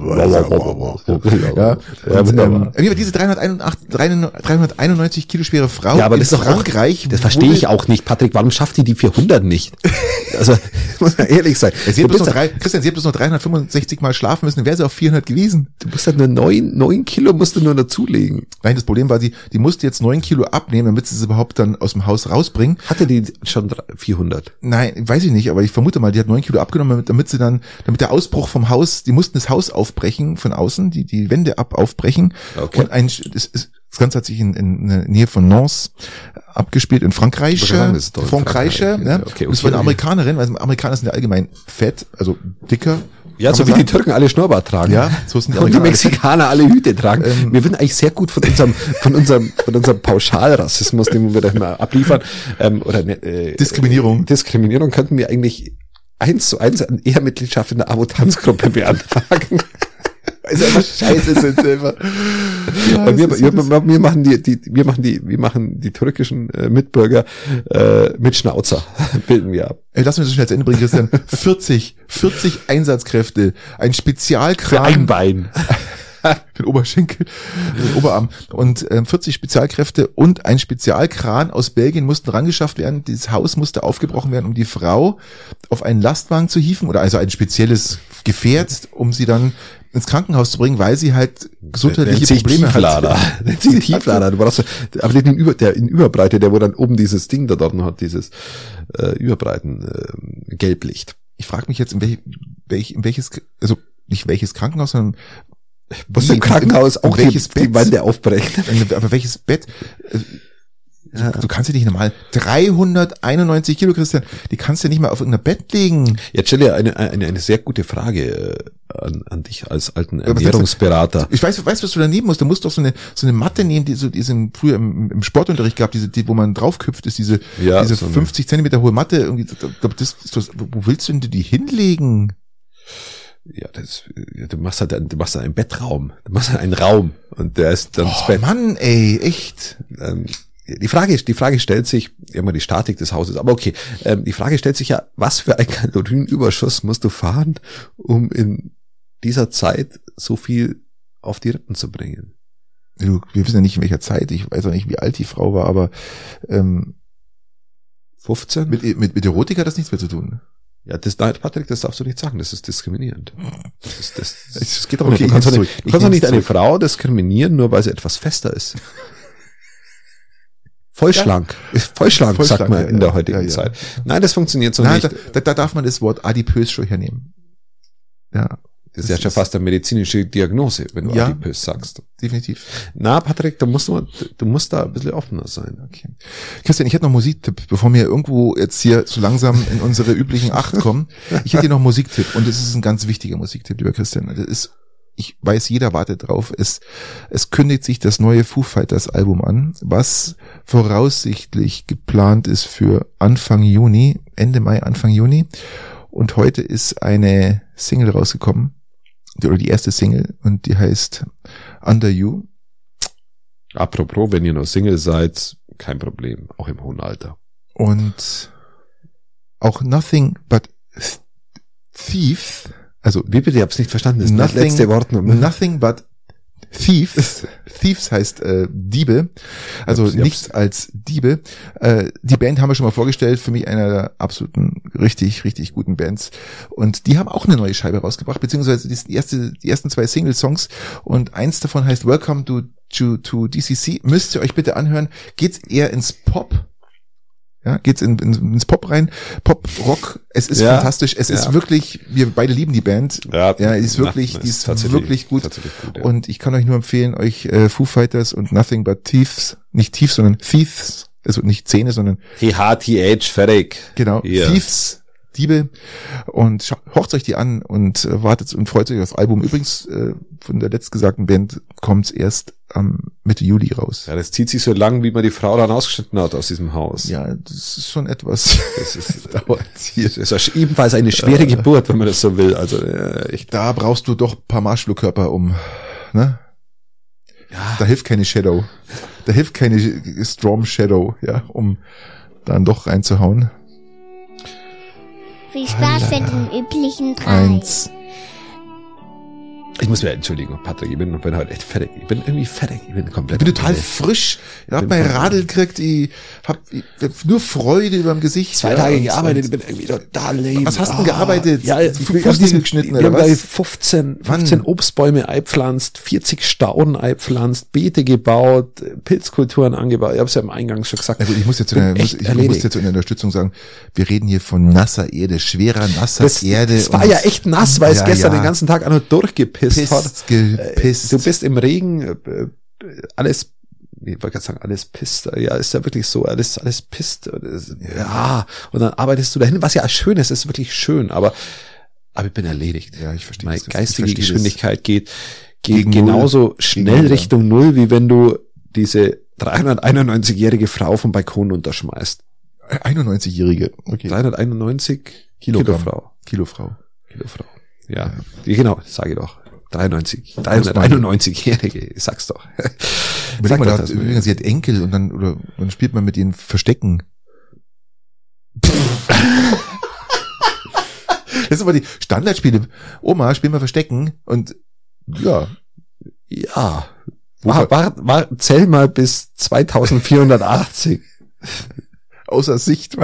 ja. Und, ähm, diese 381, 391 Kilo schwere Frau Ja, aber in das ist doch auch, Frankreich. das verstehe ich auch nicht, Patrick. Warum schafft die die 400 nicht? Also, muss man ehrlich sein. Sie hat bloß noch drei, Christian, sie hat bloß noch 365 Mal schlafen müssen, dann wäre sie auf 400 gewesen. du musst halt nur neun, neun Kilo musst du nur dazulegen. Nein, das Problem war, sie, die musste jetzt 9 Kilo abnehmen, damit sie es überhaupt dann aus dem Haus rausbringen. Hatte die schon drei- 400? Nein, weiß ich nicht, aber ich vermute mal, die hat neun Kilo abgenommen, damit, damit sie dann, damit der Ausbruch vom Haus, die mussten das Haus aufbrechen von außen, die, die Wände ab aufbrechen. Okay. Und ein, das, das Ganze hat sich in, in der Nähe von Nantes abgespielt, in Frankreich. Sagen, das in Frankreich, Frankreich. ja. Okay, Und es war eine okay. Amerikanerin, weil Amerikaner sind ja allgemein fett, also dicker. Ja, so wie die sagen. Türken alle Schnurrbart tragen. Ja, so sind die Und die. Mexikaner alle Hüte tragen. Ähm, wir würden eigentlich sehr gut von unserem, von unserem, von unserem Pauschalrassismus, den wir da immer abliefern, ähm, oder ne, äh, Diskriminierung. Diskriminierung könnten wir eigentlich eins zu eins an Ehrmitgliedschaft in der Abo-Tanzgruppe beantragen. Ist einfach scheiße, sind sie immer. Ja, so das- wir machen die, die, wir machen die, wir machen die türkischen äh, Mitbürger äh, mit Schnauzer bilden wir ab. Ey, lass mich das schnell zu Ende bringen, Christian. 40, 40 Einsatzkräfte, ein Spezialkran. Für ein Bein. den Oberschenkel, den Oberarm. Und ähm, 40 Spezialkräfte und ein Spezialkran aus Belgien mussten rangeschafft werden. Dieses Haus musste aufgebrochen werden, um die Frau auf einen Lastwagen zu hieven oder also ein spezielles Gefährt, um sie dann ins Krankenhaus zu bringen, weil sie halt gesundheitliche Nennt Probleme Tieflader. hat. Nennt sich Tieflader. Du brauchst, aber den Über, der in Überbreite, der wo dann oben dieses Ding da dort noch hat, dieses äh, Überbreiten äh, Gelblicht. Ich frage mich jetzt, in, welch, welch, in welches, also nicht welches Krankenhaus, sondern Wie- im Krankenhaus auch die, welches die Bett? Wände aufbrechen. Aber welches Bett? Äh, Ja. Du kannst ja nicht normal 391 Kilo, Christian, die kannst du ja nicht mal auf irgendein Bett legen. Jetzt stelle ich eine, eine, eine sehr gute Frage äh, an, an dich als alten was du? Ernährungsberater. Ich weiß, weißt, was du da nehmen musst? Du musst doch so eine, so eine Matte nehmen, die so, die sind früher im, im Sportunterricht gab, diese, die, wo man draufküpft, ist diese, Ja, diese so eine- 50 Zentimeter hohe Matte, irgendwie, da- da- das, das, wo willst du denn die hinlegen? Ja, das, ja, du machst halt, du machst halt einen Bettraum. Du machst halt einen Raum und der ist dann das Oh, Bett. Mann, ey, echt. Ähm, die Frage, die Frage stellt sich, immer die Statik des Hauses, aber okay, ähm, die Frage stellt sich ja, was für ein Kalorienüberschuss musst du fahren, um in dieser Zeit so viel auf die Rippen zu bringen? Du, wir wissen ja nicht in welcher Zeit, ich weiß auch nicht, wie alt die Frau war, aber ähm, 15? mit, mit, mit Erotik hat das nichts mehr zu tun. Ja, das, nein, Patrick, das darfst du nicht sagen, das ist diskriminierend. Das, ist, das, das geht doch Okay, nicht. Du ich kannst doch nicht, du kannst doch nehm's nicht eine. Frau diskriminieren, nur weil sie etwas fester ist. Voll schlank. Ist Voll schlank, Voll sagt man ja, in der ja. heutigen Ja, ja. Zeit. Nein, das funktioniert so Nein, nicht. da, da, da darf man das Wort adipös schon hernehmen. Ja, das ist ja schon fast eine medizinische Diagnose, wenn du Ja. adipös sagst. definitiv. Na, Patrick, du musst, nur, du musst da ein bisschen offener sein. Okay. Christian, ich hätte noch einen Musiktipp, bevor wir irgendwo jetzt hier so langsam in unsere üblichen Acht kommen. Ich hätte hier noch einen Musiktipp und es ist ein ganz wichtiger Musiktipp, lieber Christian. Das ist, ich weiß, jeder wartet drauf. Es, es kündigt sich das neue Foo Fighters Album an, was voraussichtlich geplant ist für Anfang Juni, Ende Mai, Anfang Juni. Und heute ist eine Single rausgekommen, die, oder die erste Single, und die heißt Under You. Apropos, wenn ihr noch Single seid, kein Problem, auch im hohen Alter. und auch Nothing But Thieves, also Wie bitte, ich hab's nicht verstanden, das Nothing- letzte Wort noch. Nothing But Thieves, Thieves heißt äh, Diebe, also hab's- nichts als Diebe. Äh, die Band haben wir schon mal vorgestellt, für mich einer der absoluten richtig, richtig guten Bands. Und die haben auch eine neue Scheibe rausgebracht, beziehungsweise die, erste, die ersten zwei Single-Songs und eins davon heißt Welcome to, to, to DCC. Müsst ihr euch bitte anhören. Geht's eher ins Pop, ja, geht's in, in, ins Pop rein. Pop, Rock, es ist Ja, fantastisch. Es ja. ist wirklich, wir beide lieben die Band. Ja, die ist wirklich, na, die ist wirklich gut. gut ja. Und ich kann euch nur empfehlen, euch äh, Foo Fighters und Nothing But Thieves, nicht Thieves, sondern Thieves, also nicht Zähne, sondern THTH, fertig. genau, Ja. Thieves, Diebe. Und horcht euch die an und äh, wartet und freut euch auf das Album. Übrigens, äh, von der letztgesagten Band kommt's erst am Mitte Juli raus. Ja, das zieht sich so lang, wie man die Frau dann ausgeschnitten hat aus diesem Haus. Ja, das ist schon etwas. Das ist, dauert hier. das ist ebenfalls eine schwere Geburt, wenn man das so will. Also äh, echt. Da brauchst du doch ein paar Marshmallow-Körper um, ne? Ja, Da hilft keine Shadow. Da hilft keine Storm Shadow, ja, um dann doch reinzuhauen. Viel Spaß mit den üblichen drei. Eins. Ich muss mir entschuldigen, Patrick, ich bin, bin heute echt fertig. Ich bin irgendwie fertig. Ich bin Ich komplett. bin total fertig. frisch. Ich hab mein Radl gekriegt, ich hab, ich hab nur Freude über dem Gesicht. Zwei ja, Tage und- gearbeitet, ich bin irgendwie total lame. Was hast du denn gearbeitet? Ja, Fußnägel haben geschnitten, wir oder haben was? 15, Wann? 15 Obstbäume eingepflanzt, 40 Stauden eingepflanzt, Beete gebaut, Pilzkulturen angebaut. Ich habe es ja im Eingang schon gesagt. Gut, ich muss jetzt, einer, muss, ich, ich erledigt. muss jetzt in der Unterstützung sagen, wir reden hier von nasser Erde, schwerer nasser das, Erde. das war ja echt nass, weil es Ja, gestern ja. den ganzen Tag auch nur durchgepisst Pisst, hat. gepisst. Du bist im Regen, äh, äh, alles, ich wollte gerade sagen, alles pisst. Ja, ist ja wirklich so, alles, alles pisst. Ja, und dann arbeitest du dahin, was ja schön ist, ist wirklich schön, aber, aber ich bin erledigt. Ja, ich verstehe Meine das. Geistige verstehe das. Geschwindigkeit geht, geht genauso Null. schnell Gegen Null, Richtung Null, wie wenn du diese 391-jährige Frau vom Balkon unterschmeißt. 91-Jährige. Okay. 391 Kilogramm. Kilofrau. Kilofrau. Kilofrau. Ja, ja. genau, sage ich doch. 93, Muss man- 391-Jährige, ich sag's doch. Sag mal, doch da, das übrigens, sie hat Enkel und dann, oder, dann spielt man mit ihnen Verstecken. das sind aber die Standardspiele. Oma, spiel mal Verstecken und, ja. Ja. War, war, war, zähl mal bis 2480. außer Sicht.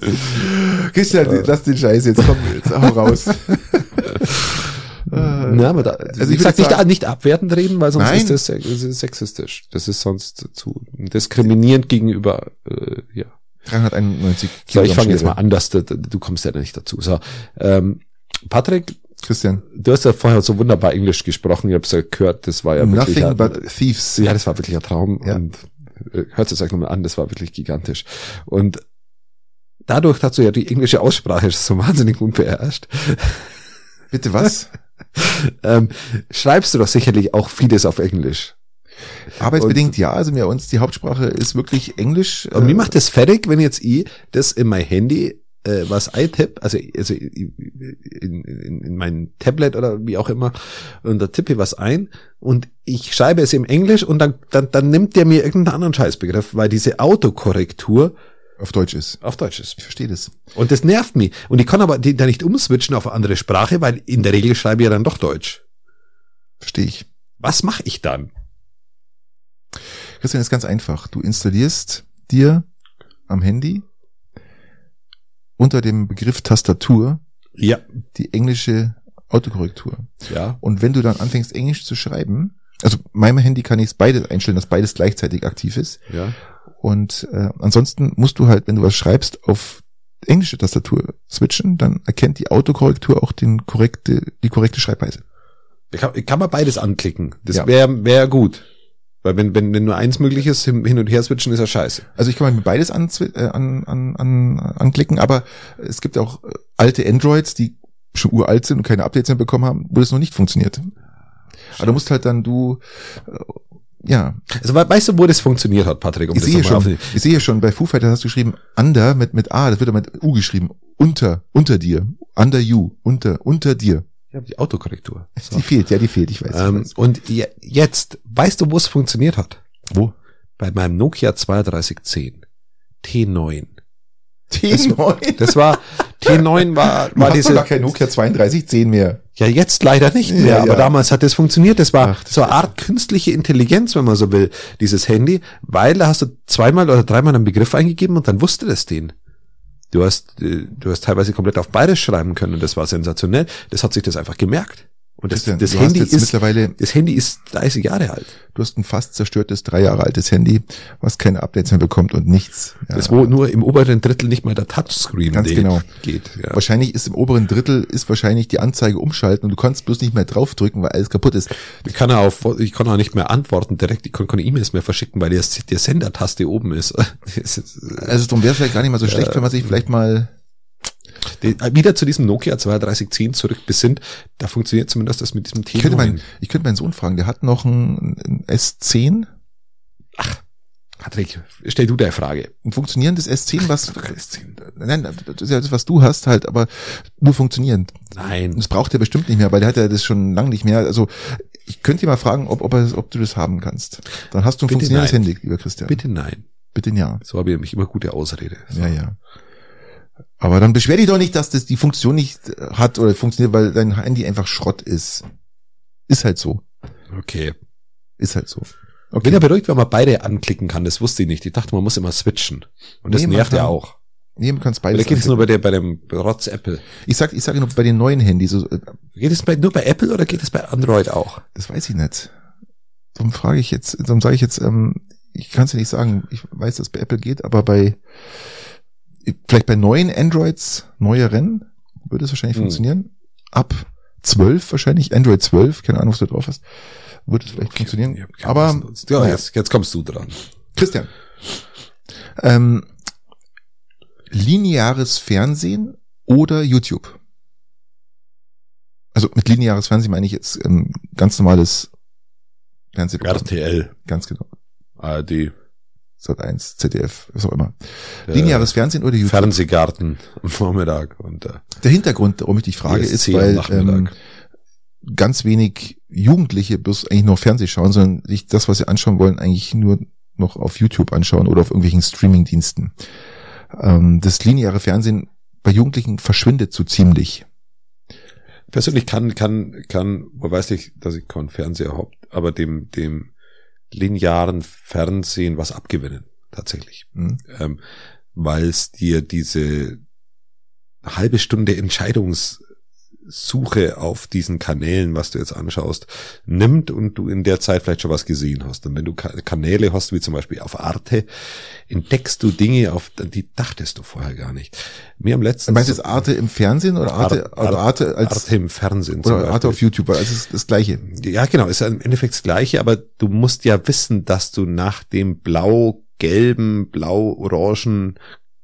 Christian, lass den Scheiß jetzt, komm, jetzt hau raus. Na, aber da, Also also ich sag nicht, sagen- nicht abwertend reden, weil sonst Nein. ist das, se- das ist sexistisch. Das ist sonst zu diskriminierend gegenüber, äh, ja. 391 So, ich fange jetzt mal an, dass du, du kommst ja nicht dazu. So, ähm, Patrick, Christian, du hast ja vorher so wunderbar Englisch gesprochen, ich habe ja gehört, das war ja wirklich nothing but thieves. Ja, das war wirklich ein Traum Ja. und äh, hört es euch nochmal an, das war wirklich gigantisch. Und dadurch, dass du ja die englische Aussprache so wahnsinnig gut beherrscht, Bitte was? ähm, schreibst du doch sicherlich auch vieles auf Englisch. Arbeitsbedingt ja, also mir uns die Hauptsprache ist wirklich Englisch. Und Äh, wie macht das fertig, wenn jetzt ich das in mein Handy äh, was eintippe, also, also in, in, in mein Tablet oder wie auch immer, und da tippe ich was ein und ich schreibe es im Englisch und dann, dann, dann nimmt der mir irgendeinen anderen Scheißbegriff, weil diese Autokorrektur Auf Deutsch ist. auf Deutsch ist. Ich verstehe das. Und das nervt mich. Und ich kann aber die, da nicht umswitchen auf eine andere Sprache, weil in der Regel schreibe ich ja dann doch Deutsch. Verstehe ich. Was mache ich dann? Christian, ist ganz einfach. Du installierst dir am Handy unter dem Begriff Tastatur Ja. die englische Autokorrektur. Ja. Und wenn du dann anfängst, Englisch zu schreiben, also meinem Handy kann ich es beides einstellen, dass beides gleichzeitig aktiv ist. Ja. Und äh, ansonsten musst du halt, wenn du was schreibst, auf englische Tastatur switchen, dann erkennt die Autokorrektur auch den korrekte, die korrekte Schreibweise. Ich kann, kann man beides anklicken. Das Ja. wäre wär gut. Weil wenn, wenn, wenn nur eins möglich ist, hin und her switchen, ist ja scheiße. Also ich kann mir beides an, äh, an, an, an, anklicken, aber es gibt auch äh, alte Androids, die schon uralt sind und keine Updates mehr bekommen haben, wo das noch nicht funktioniert. Aber du musst halt dann du, äh, ja, Also we- weißt du, wo das funktioniert hat, Patrick? Um ich sehe schon, ich sehe schon, bei Foo Fighters hast du geschrieben, under mit, mit A, das wird aber mit U geschrieben, unter, unter dir, under you, unter, unter dir. Ja, die Autokorrektur. So. Die fehlt, ja, die fehlt, ich weiß. ich Ähm, weiß. und je, jetzt, weißt du, wo es funktioniert hat? Wo? Bei meinem Nokia 3210 T9. T9. Das war, T9 war, Du war hast diese, gar kein Nokia 3210 mehr. ja jetzt leider nicht mehr, Ja, aber ja. damals hat das funktioniert. Das war Ach, das so eine Art künstliche Intelligenz, wenn man so will, dieses Handy, weil da hast du zweimal oder dreimal einen Begriff eingegeben und dann wusste das den. Du hast, äh, du hast teilweise komplett auf beides schreiben können und das war sensationell. Das hat sich das einfach gemerkt. Und das, Christian, das Handy ist, mittlerweile das Handy ist 30 Jahre alt. Du hast ein fast zerstörtes, drei Jahre altes Handy, was keine Updates mehr bekommt und nichts. Ja. Das wo nur im oberen Drittel nicht mal der Touchscreen Ganz genau. geht. Ja. Wahrscheinlich ist im oberen Drittel ist wahrscheinlich die Anzeige umschalten und du kannst bloß nicht mehr draufdrücken, weil alles kaputt ist. Ich kann auf, ich kann auch nicht mehr antworten direkt, ich kann keine E-Mails mehr verschicken, weil der, der Sendertaste oben ist. Also darum wäre es vielleicht gar nicht mal so schlecht, wenn man sich vielleicht mal die- wieder zu diesem Nokia 3210 zurück besinnt, da funktioniert zumindest das mit diesem ich könnte, T9. mein, ich könnte meinen Sohn fragen, der hat noch ein, ein S10, Patrick, stell du deine Frage. ein funktionierendes S10, was nein, das ist ja das, was du hast halt, aber nur funktionierend. Nein. Das braucht er bestimmt nicht mehr, weil der hat ja das schon lange nicht mehr. Also ich könnte dir mal fragen, ob, ob, er, ob du das haben kannst. Dann hast du ein Bitte funktionierendes nein. Handy, lieber Christian. Bitte nein. Bitte ja. So habe ich nämlich immer gute Ausrede. So. Ja, ja. Aber dann beschwer dich doch nicht, dass das die Funktion nicht äh, hat oder funktioniert, weil dein Handy einfach Schrott ist. Ist halt so. Okay. Ist halt so. Bin Okay. ja beruhigt, wenn man beide anklicken kann, das wusste ich nicht. Ich dachte, man muss immer switchen. Und das Nee, man nervt ja kann- auch. Nee, du kannst Oder beides. geht es nur bei der, bei dem Rotz Apple? ich sag, ich sage nur bei den neuen Handys, so, äh, Geht es bei, nur bei Apple oder geht es bei Android auch? das weiß ich nicht. Darum frage ich jetzt, darum sage ich jetzt, ähm, ich kann es ja nicht sagen. Ich weiß, dass es bei Apple geht, aber bei vielleicht bei neuen Androids, neueren, würde es wahrscheinlich Hm. funktionieren. Ab 12 wahrscheinlich, Android 12, keine Ahnung, was du drauf hast, würde es vielleicht funktionieren. Okay, aber was- ja, naja. jetzt, jetzt kommst du dran. Christian. Ähm, lineares Fernsehen oder YouTube? Also mit lineares Fernsehen meine ich jetzt ähm, ganz normales Fernsehprogramm. RTL, Ganz genau. ARD, Sat 1, ZDF, was auch immer. äh, Lineares Fernsehen oder YouTube? Fernsehgarten am Vormittag und äh, Der Hintergrund, warum ich dich frage, ist, weil ähm, ganz wenig Jugendliche bloß eigentlich nur Fernseh schauen, sondern sich das, was sie anschauen wollen, eigentlich nur noch auf YouTube anschauen oder auf irgendwelchen Streamingdiensten. Ähm, das lineare Fernsehen bei Jugendlichen verschwindet so ziemlich. persönlich kann, kann, kann, wo weiß ich, dass ich keinen Fernseher hab, aber dem, dem linearen Fernsehen was abgewinnen, tatsächlich. Hm? Ähm, weil es dir diese halbe Stunde Entscheidungssuche auf diesen Kanälen, was du jetzt anschaust, nimmt und du in der Zeit vielleicht schon was gesehen hast. Und wenn du Ka- Kanäle hast, wie zum Beispiel auf Arte, entdeckst du Dinge, auf die dachtest du vorher gar nicht. Mir am letzten Meinst du jetzt Arte im Fernsehen oder Arte, Arte- oder Arte als Arte im Fernsehen oder Arte Beispiel. auf YouTube? Also es ist das Gleiche. Ja, genau, ist im Endeffekt das Gleiche, aber du musst ja wissen, dass du nach dem blau-gelben, blau-orangen,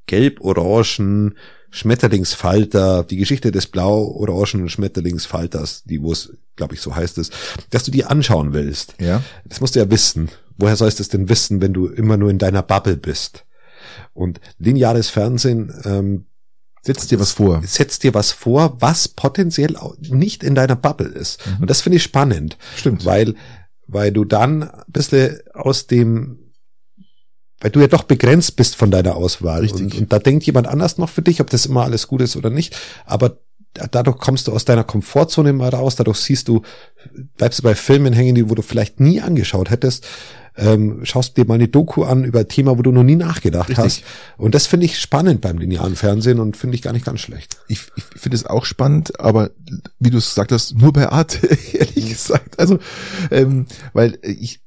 gelb-orangen Schmetterlingsfalter, die Geschichte des blau-orangen Schmetterlingsfalters, die wo es, glaube ich, so heißt es, dass du die anschauen willst. Ja. Das musst du ja wissen. Woher sollst du es denn wissen, wenn du immer nur in deiner Bubble bist? Und lineares Fernsehen ähm, Setz dir was vor. setzt dir was vor, was potenziell nicht in deiner Bubble ist. Und das finde ich spannend. Mhm. Stimmt. Weil, weil du dann ein bisschen aus dem, weil du ja doch begrenzt bist von deiner Auswahl. Richtig. Und, und da denkt jemand anders noch für dich, ob das immer alles gut ist oder nicht. Aber da- dadurch kommst du aus deiner Komfortzone mal raus, dadurch siehst du, bleibst du bei Filmen hängen, die wo du vielleicht nie angeschaut hättest. Ähm, schaust dir mal eine Doku an über ein Thema, wo du noch nie nachgedacht Richtig. hast. Und das finde ich spannend beim linearen Fernsehen und finde ich gar nicht ganz schlecht. Ich, ich finde es auch spannend, aber wie du es gesagt hast, nur bei Arte, ehrlich gesagt. Also, ähm, weil ich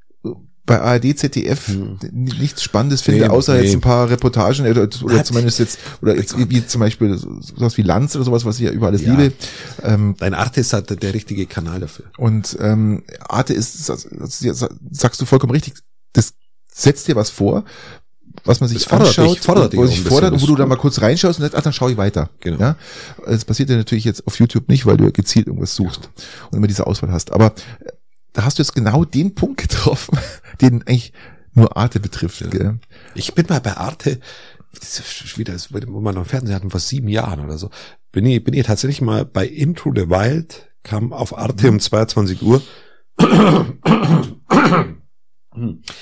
bei ARD, ZDF nichts Spannendes finde, Nee, außer nee. jetzt ein paar Reportagen oder, oder Hat- zumindest jetzt, oder jetzt wie, wie zum Beispiel sowas wie Lanz oder sowas, was ich ja über alles Ja. liebe. Ähm, Dein Arte ist halt der richtige Kanal dafür. Und ähm, Arte ist, sagst du vollkommen richtig, das setzt dir was vor, was man sich fordert anschaut, dich, fordert auch sich fordert und wo du gut. mal kurz reinschaust und sagst, ach, dann schaue ich weiter. Genau. Ja? Das passiert ja natürlich jetzt auf YouTube nicht, weil du ja gezielt irgendwas suchst und immer diese Auswahl hast. Aber äh, da hast du jetzt genau den Punkt getroffen, den eigentlich nur Arte betrifft. Gell? Ich bin mal bei Arte, das ist wieder, das, wo man noch Fernsehen hatten, vor sieben Jahren oder so, bin ich, bin ich tatsächlich mal bei Into the Wild, kam auf Arte um 22 Uhr.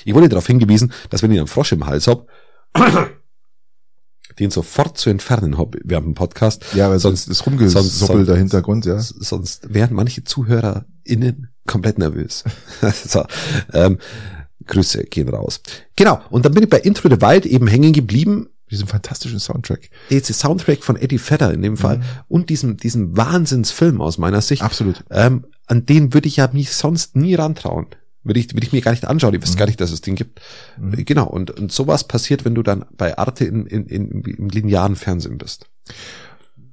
Ich wurde darauf hingewiesen, dass wenn ich einen Frosch im Hals hab, den sofort zu entfernen hab während dem Podcast. Ja, weil Sonst- sonst sonst- der Hintergrund, ja. Sonst wären manche ZuhörerInnen komplett nervös. so, ähm, Grüße gehen raus. Genau, und dann bin ich bei Intro the Wild eben hängen geblieben. Diesen fantastischen Soundtrack. Jetzt Soundtrack von Eddie Vedder in dem Fall Mhm. und diesem, diesem Wahnsinnsfilm aus meiner Sicht. Absolut. Ähm, an den würde ich ja mich sonst nie rantrauen. Würde ich, würde ich mir gar nicht anschauen. Ich wüsste Mhm. gar nicht, dass es den gibt. Mhm. Genau. Und, und sowas passiert, wenn du dann bei Arte in, in, in, im linearen Fernsehen bist.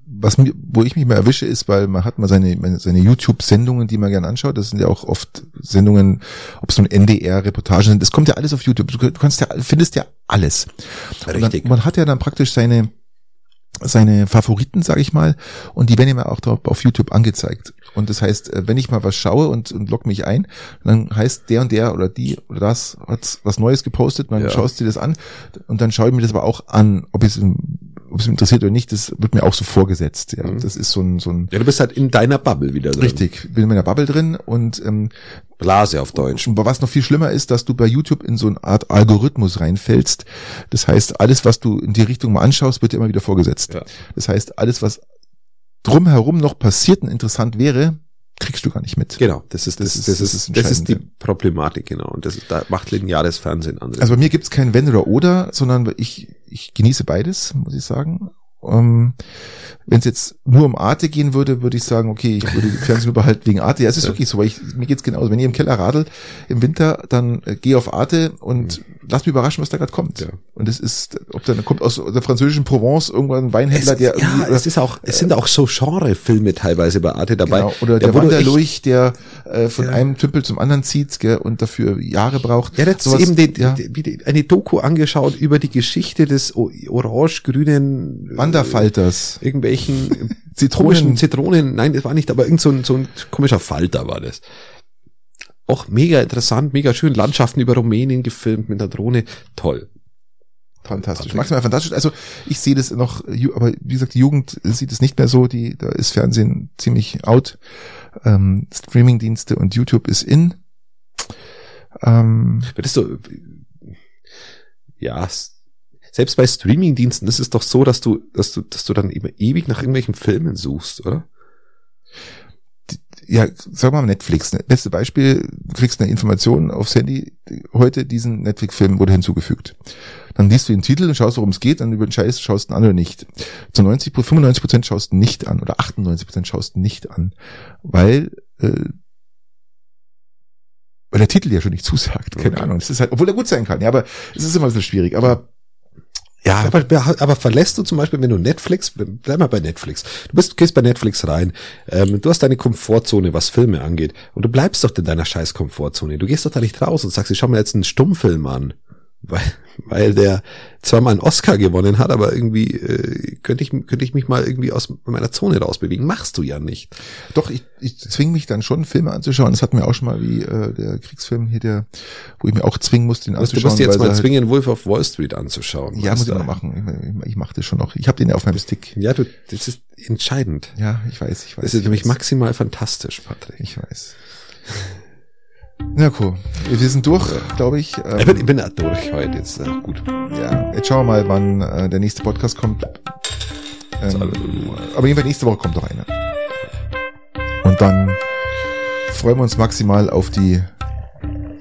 was mir, wo ich mich mal erwische, ist, weil man hat mal seine, seine YouTube-Sendungen, die man gerne anschaut. Das sind ja auch oft Sendungen, ob es nun NDR-Reportagen sind. Das kommt ja alles auf YouTube. Du, kannst ja, findest ja alles. Richtig. Dann, man hat ja dann praktisch seine, seine Favoriten, sage ich mal, und die werden ja auch drauf auf YouTube angezeigt. Und das heißt, äh, wenn ich mal was schaue und, und log mich ein, dann heißt der und der oder die oder das hat was Neues gepostet, dann Ja. schaust du dir das an und dann schaue ich mir das aber auch an, ob es, ob es interessiert oder nicht, das wird mir auch so vorgesetzt. Ja, Mhm. das ist so ein, so ein Ja, du bist halt in deiner Bubble wieder drin. richtig, bin in meiner Bubble drin und ähm, Blase auf Deutsch. und was noch viel schlimmer ist, dass du bei YouTube in so eine Art Algorithmus reinfällst. Das heißt, alles, was du in die Richtung mal anschaust, wird dir immer wieder vorgesetzt. Ja. Das heißt, alles, was drumherum noch passiert und interessant wäre, kriegst du gar nicht mit. Genau, das ist das, Das das, ist- das ist das ist die Problematik genau und das ist, da macht lineares Fernsehen an. Also bei mir gibt's kein Wenn oder Oder, sondern ich, ich genieße beides, muss ich sagen. Ähm, Wenn es jetzt nur um Arte gehen würde, würde ich sagen, okay, ich würde die Fernsehen nur behalten wegen Arte. Ja, es ist wirklich so, weil ich, mir geht's genauso. Wenn ihr im Keller radelt im Winter, dann äh, geh auf Arte und lass mich überraschen, was da gerade kommt. Ja. Und es ist, ob dann kommt aus der französischen Provence irgendwann ein Weinhändler, es, der ja, es ist auch, es sind auch so Genrefilme teilweise bei Arte dabei. Genau, oder der du Wanderlurch, der äh, von Ja. einem Tümpel zum anderen zieht gell, und dafür Jahre braucht. Ja, jetzt Sowas- eben die, ja. eine Doku angeschaut über die Geschichte des orange-grünen äh, Wanderfalters. irgendwelchen Zitronen. Zitronen, nein, das war nicht, aber irgend so ein, so ein komischer Falter war das. Auch mega interessant, mega schön, Landschaften über Rumänien gefilmt mit einer Drohne, toll. Fantastisch, maximal fantastisch. Also ich sehe das noch, aber wie gesagt, die Jugend sieht es nicht mehr so. Die, da ist Fernsehen ziemlich out. Ähm, Streamingdienste und YouTube ist in. Ähm, Würdest du, ja, selbst bei Streamingdiensten ist es doch so, dass du, dass du, dass du dann immer ewig nach irgendwelchen Filmen suchst, oder? ja, sag mal Netflix. Ne? Beste Beispiel, du kriegst eine Information aufs Handy, heute diesen Netflix-Film wurde hinzugefügt. Dann liest du den Titel und schaust, worum es geht, dann über den Scheiß schaust du ihn an oder nicht. Zu 90, 95 Prozent schaust du nicht an oder 98 Prozent schaust du nicht an, weil äh, weil der Titel ja schon nicht zusagt. Keine Okay. Ahnung. Es ist halt, obwohl er gut sein kann, ja, aber es ist immer ein bisschen schwierig. Aber Ja, aber, aber verlässt du zum Beispiel, wenn du Netflix, bleib mal bei Netflix. Du bist, gehst bei Netflix rein, ähm, du hast deine Komfortzone, was Filme angeht, und du bleibst doch in deiner scheiß Komfortzone. Du gehst doch da nicht raus und sagst, ich schau mir jetzt einen Stummfilm an. Weil, weil der zwar mal einen Oscar gewonnen hat, aber irgendwie äh, könnte ich könnte ich mich mal irgendwie aus meiner Zone rausbewegen. Machst du ja nicht. Doch, ich, ich zwinge mich dann schon, Filme anzuschauen. Das hatten wir auch schon mal wie äh, der Kriegsfilm hier, der, wo ich mir auch zwingen musste, den Du musst, du anzuschauen. musst jetzt mal halt- zwingen, Wolf of Wall Street anzuschauen. Ja, muss ich du? mal machen. Ich, ich mache das schon noch. Ich habe den ja auf meinem Stick. Ja, du, das ist entscheidend. Ja, ich weiß, ich weiß. Das ist ich nämlich weiß. maximal fantastisch, Patrick. Ich weiß. Na cool. Wir sind durch, glaube ich. Ähm, Ich bin, ich bin durch heute, jetzt äh, gut. ja, jetzt schauen wir mal, wann äh, der nächste Podcast kommt. Ähm, aber jedenfalls nächste Woche kommt noch einer. Und dann freuen wir uns maximal auf die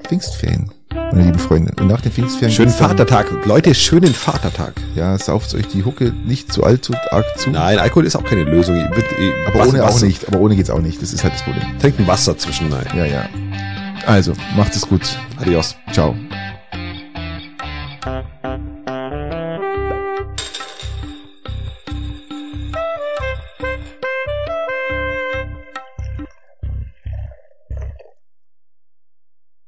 Pfingstferien, meine lieben Freunde. Und nach den Pfingstferien Schönen geht's dann- Vatertag. Leute, schönen Vatertag. Ja, sauft euch die Hucke nicht zu alt, zu arg zu. Nein, Alkohol ist auch keine Lösung. Ich, aber Wasser- ohne auch Wasser- nicht. Aber ohne geht's auch nicht. Das ist halt das Problem. Trinken Wasser zwischen rein. Ja, ja. Also, macht es gut. Adios. Ciao.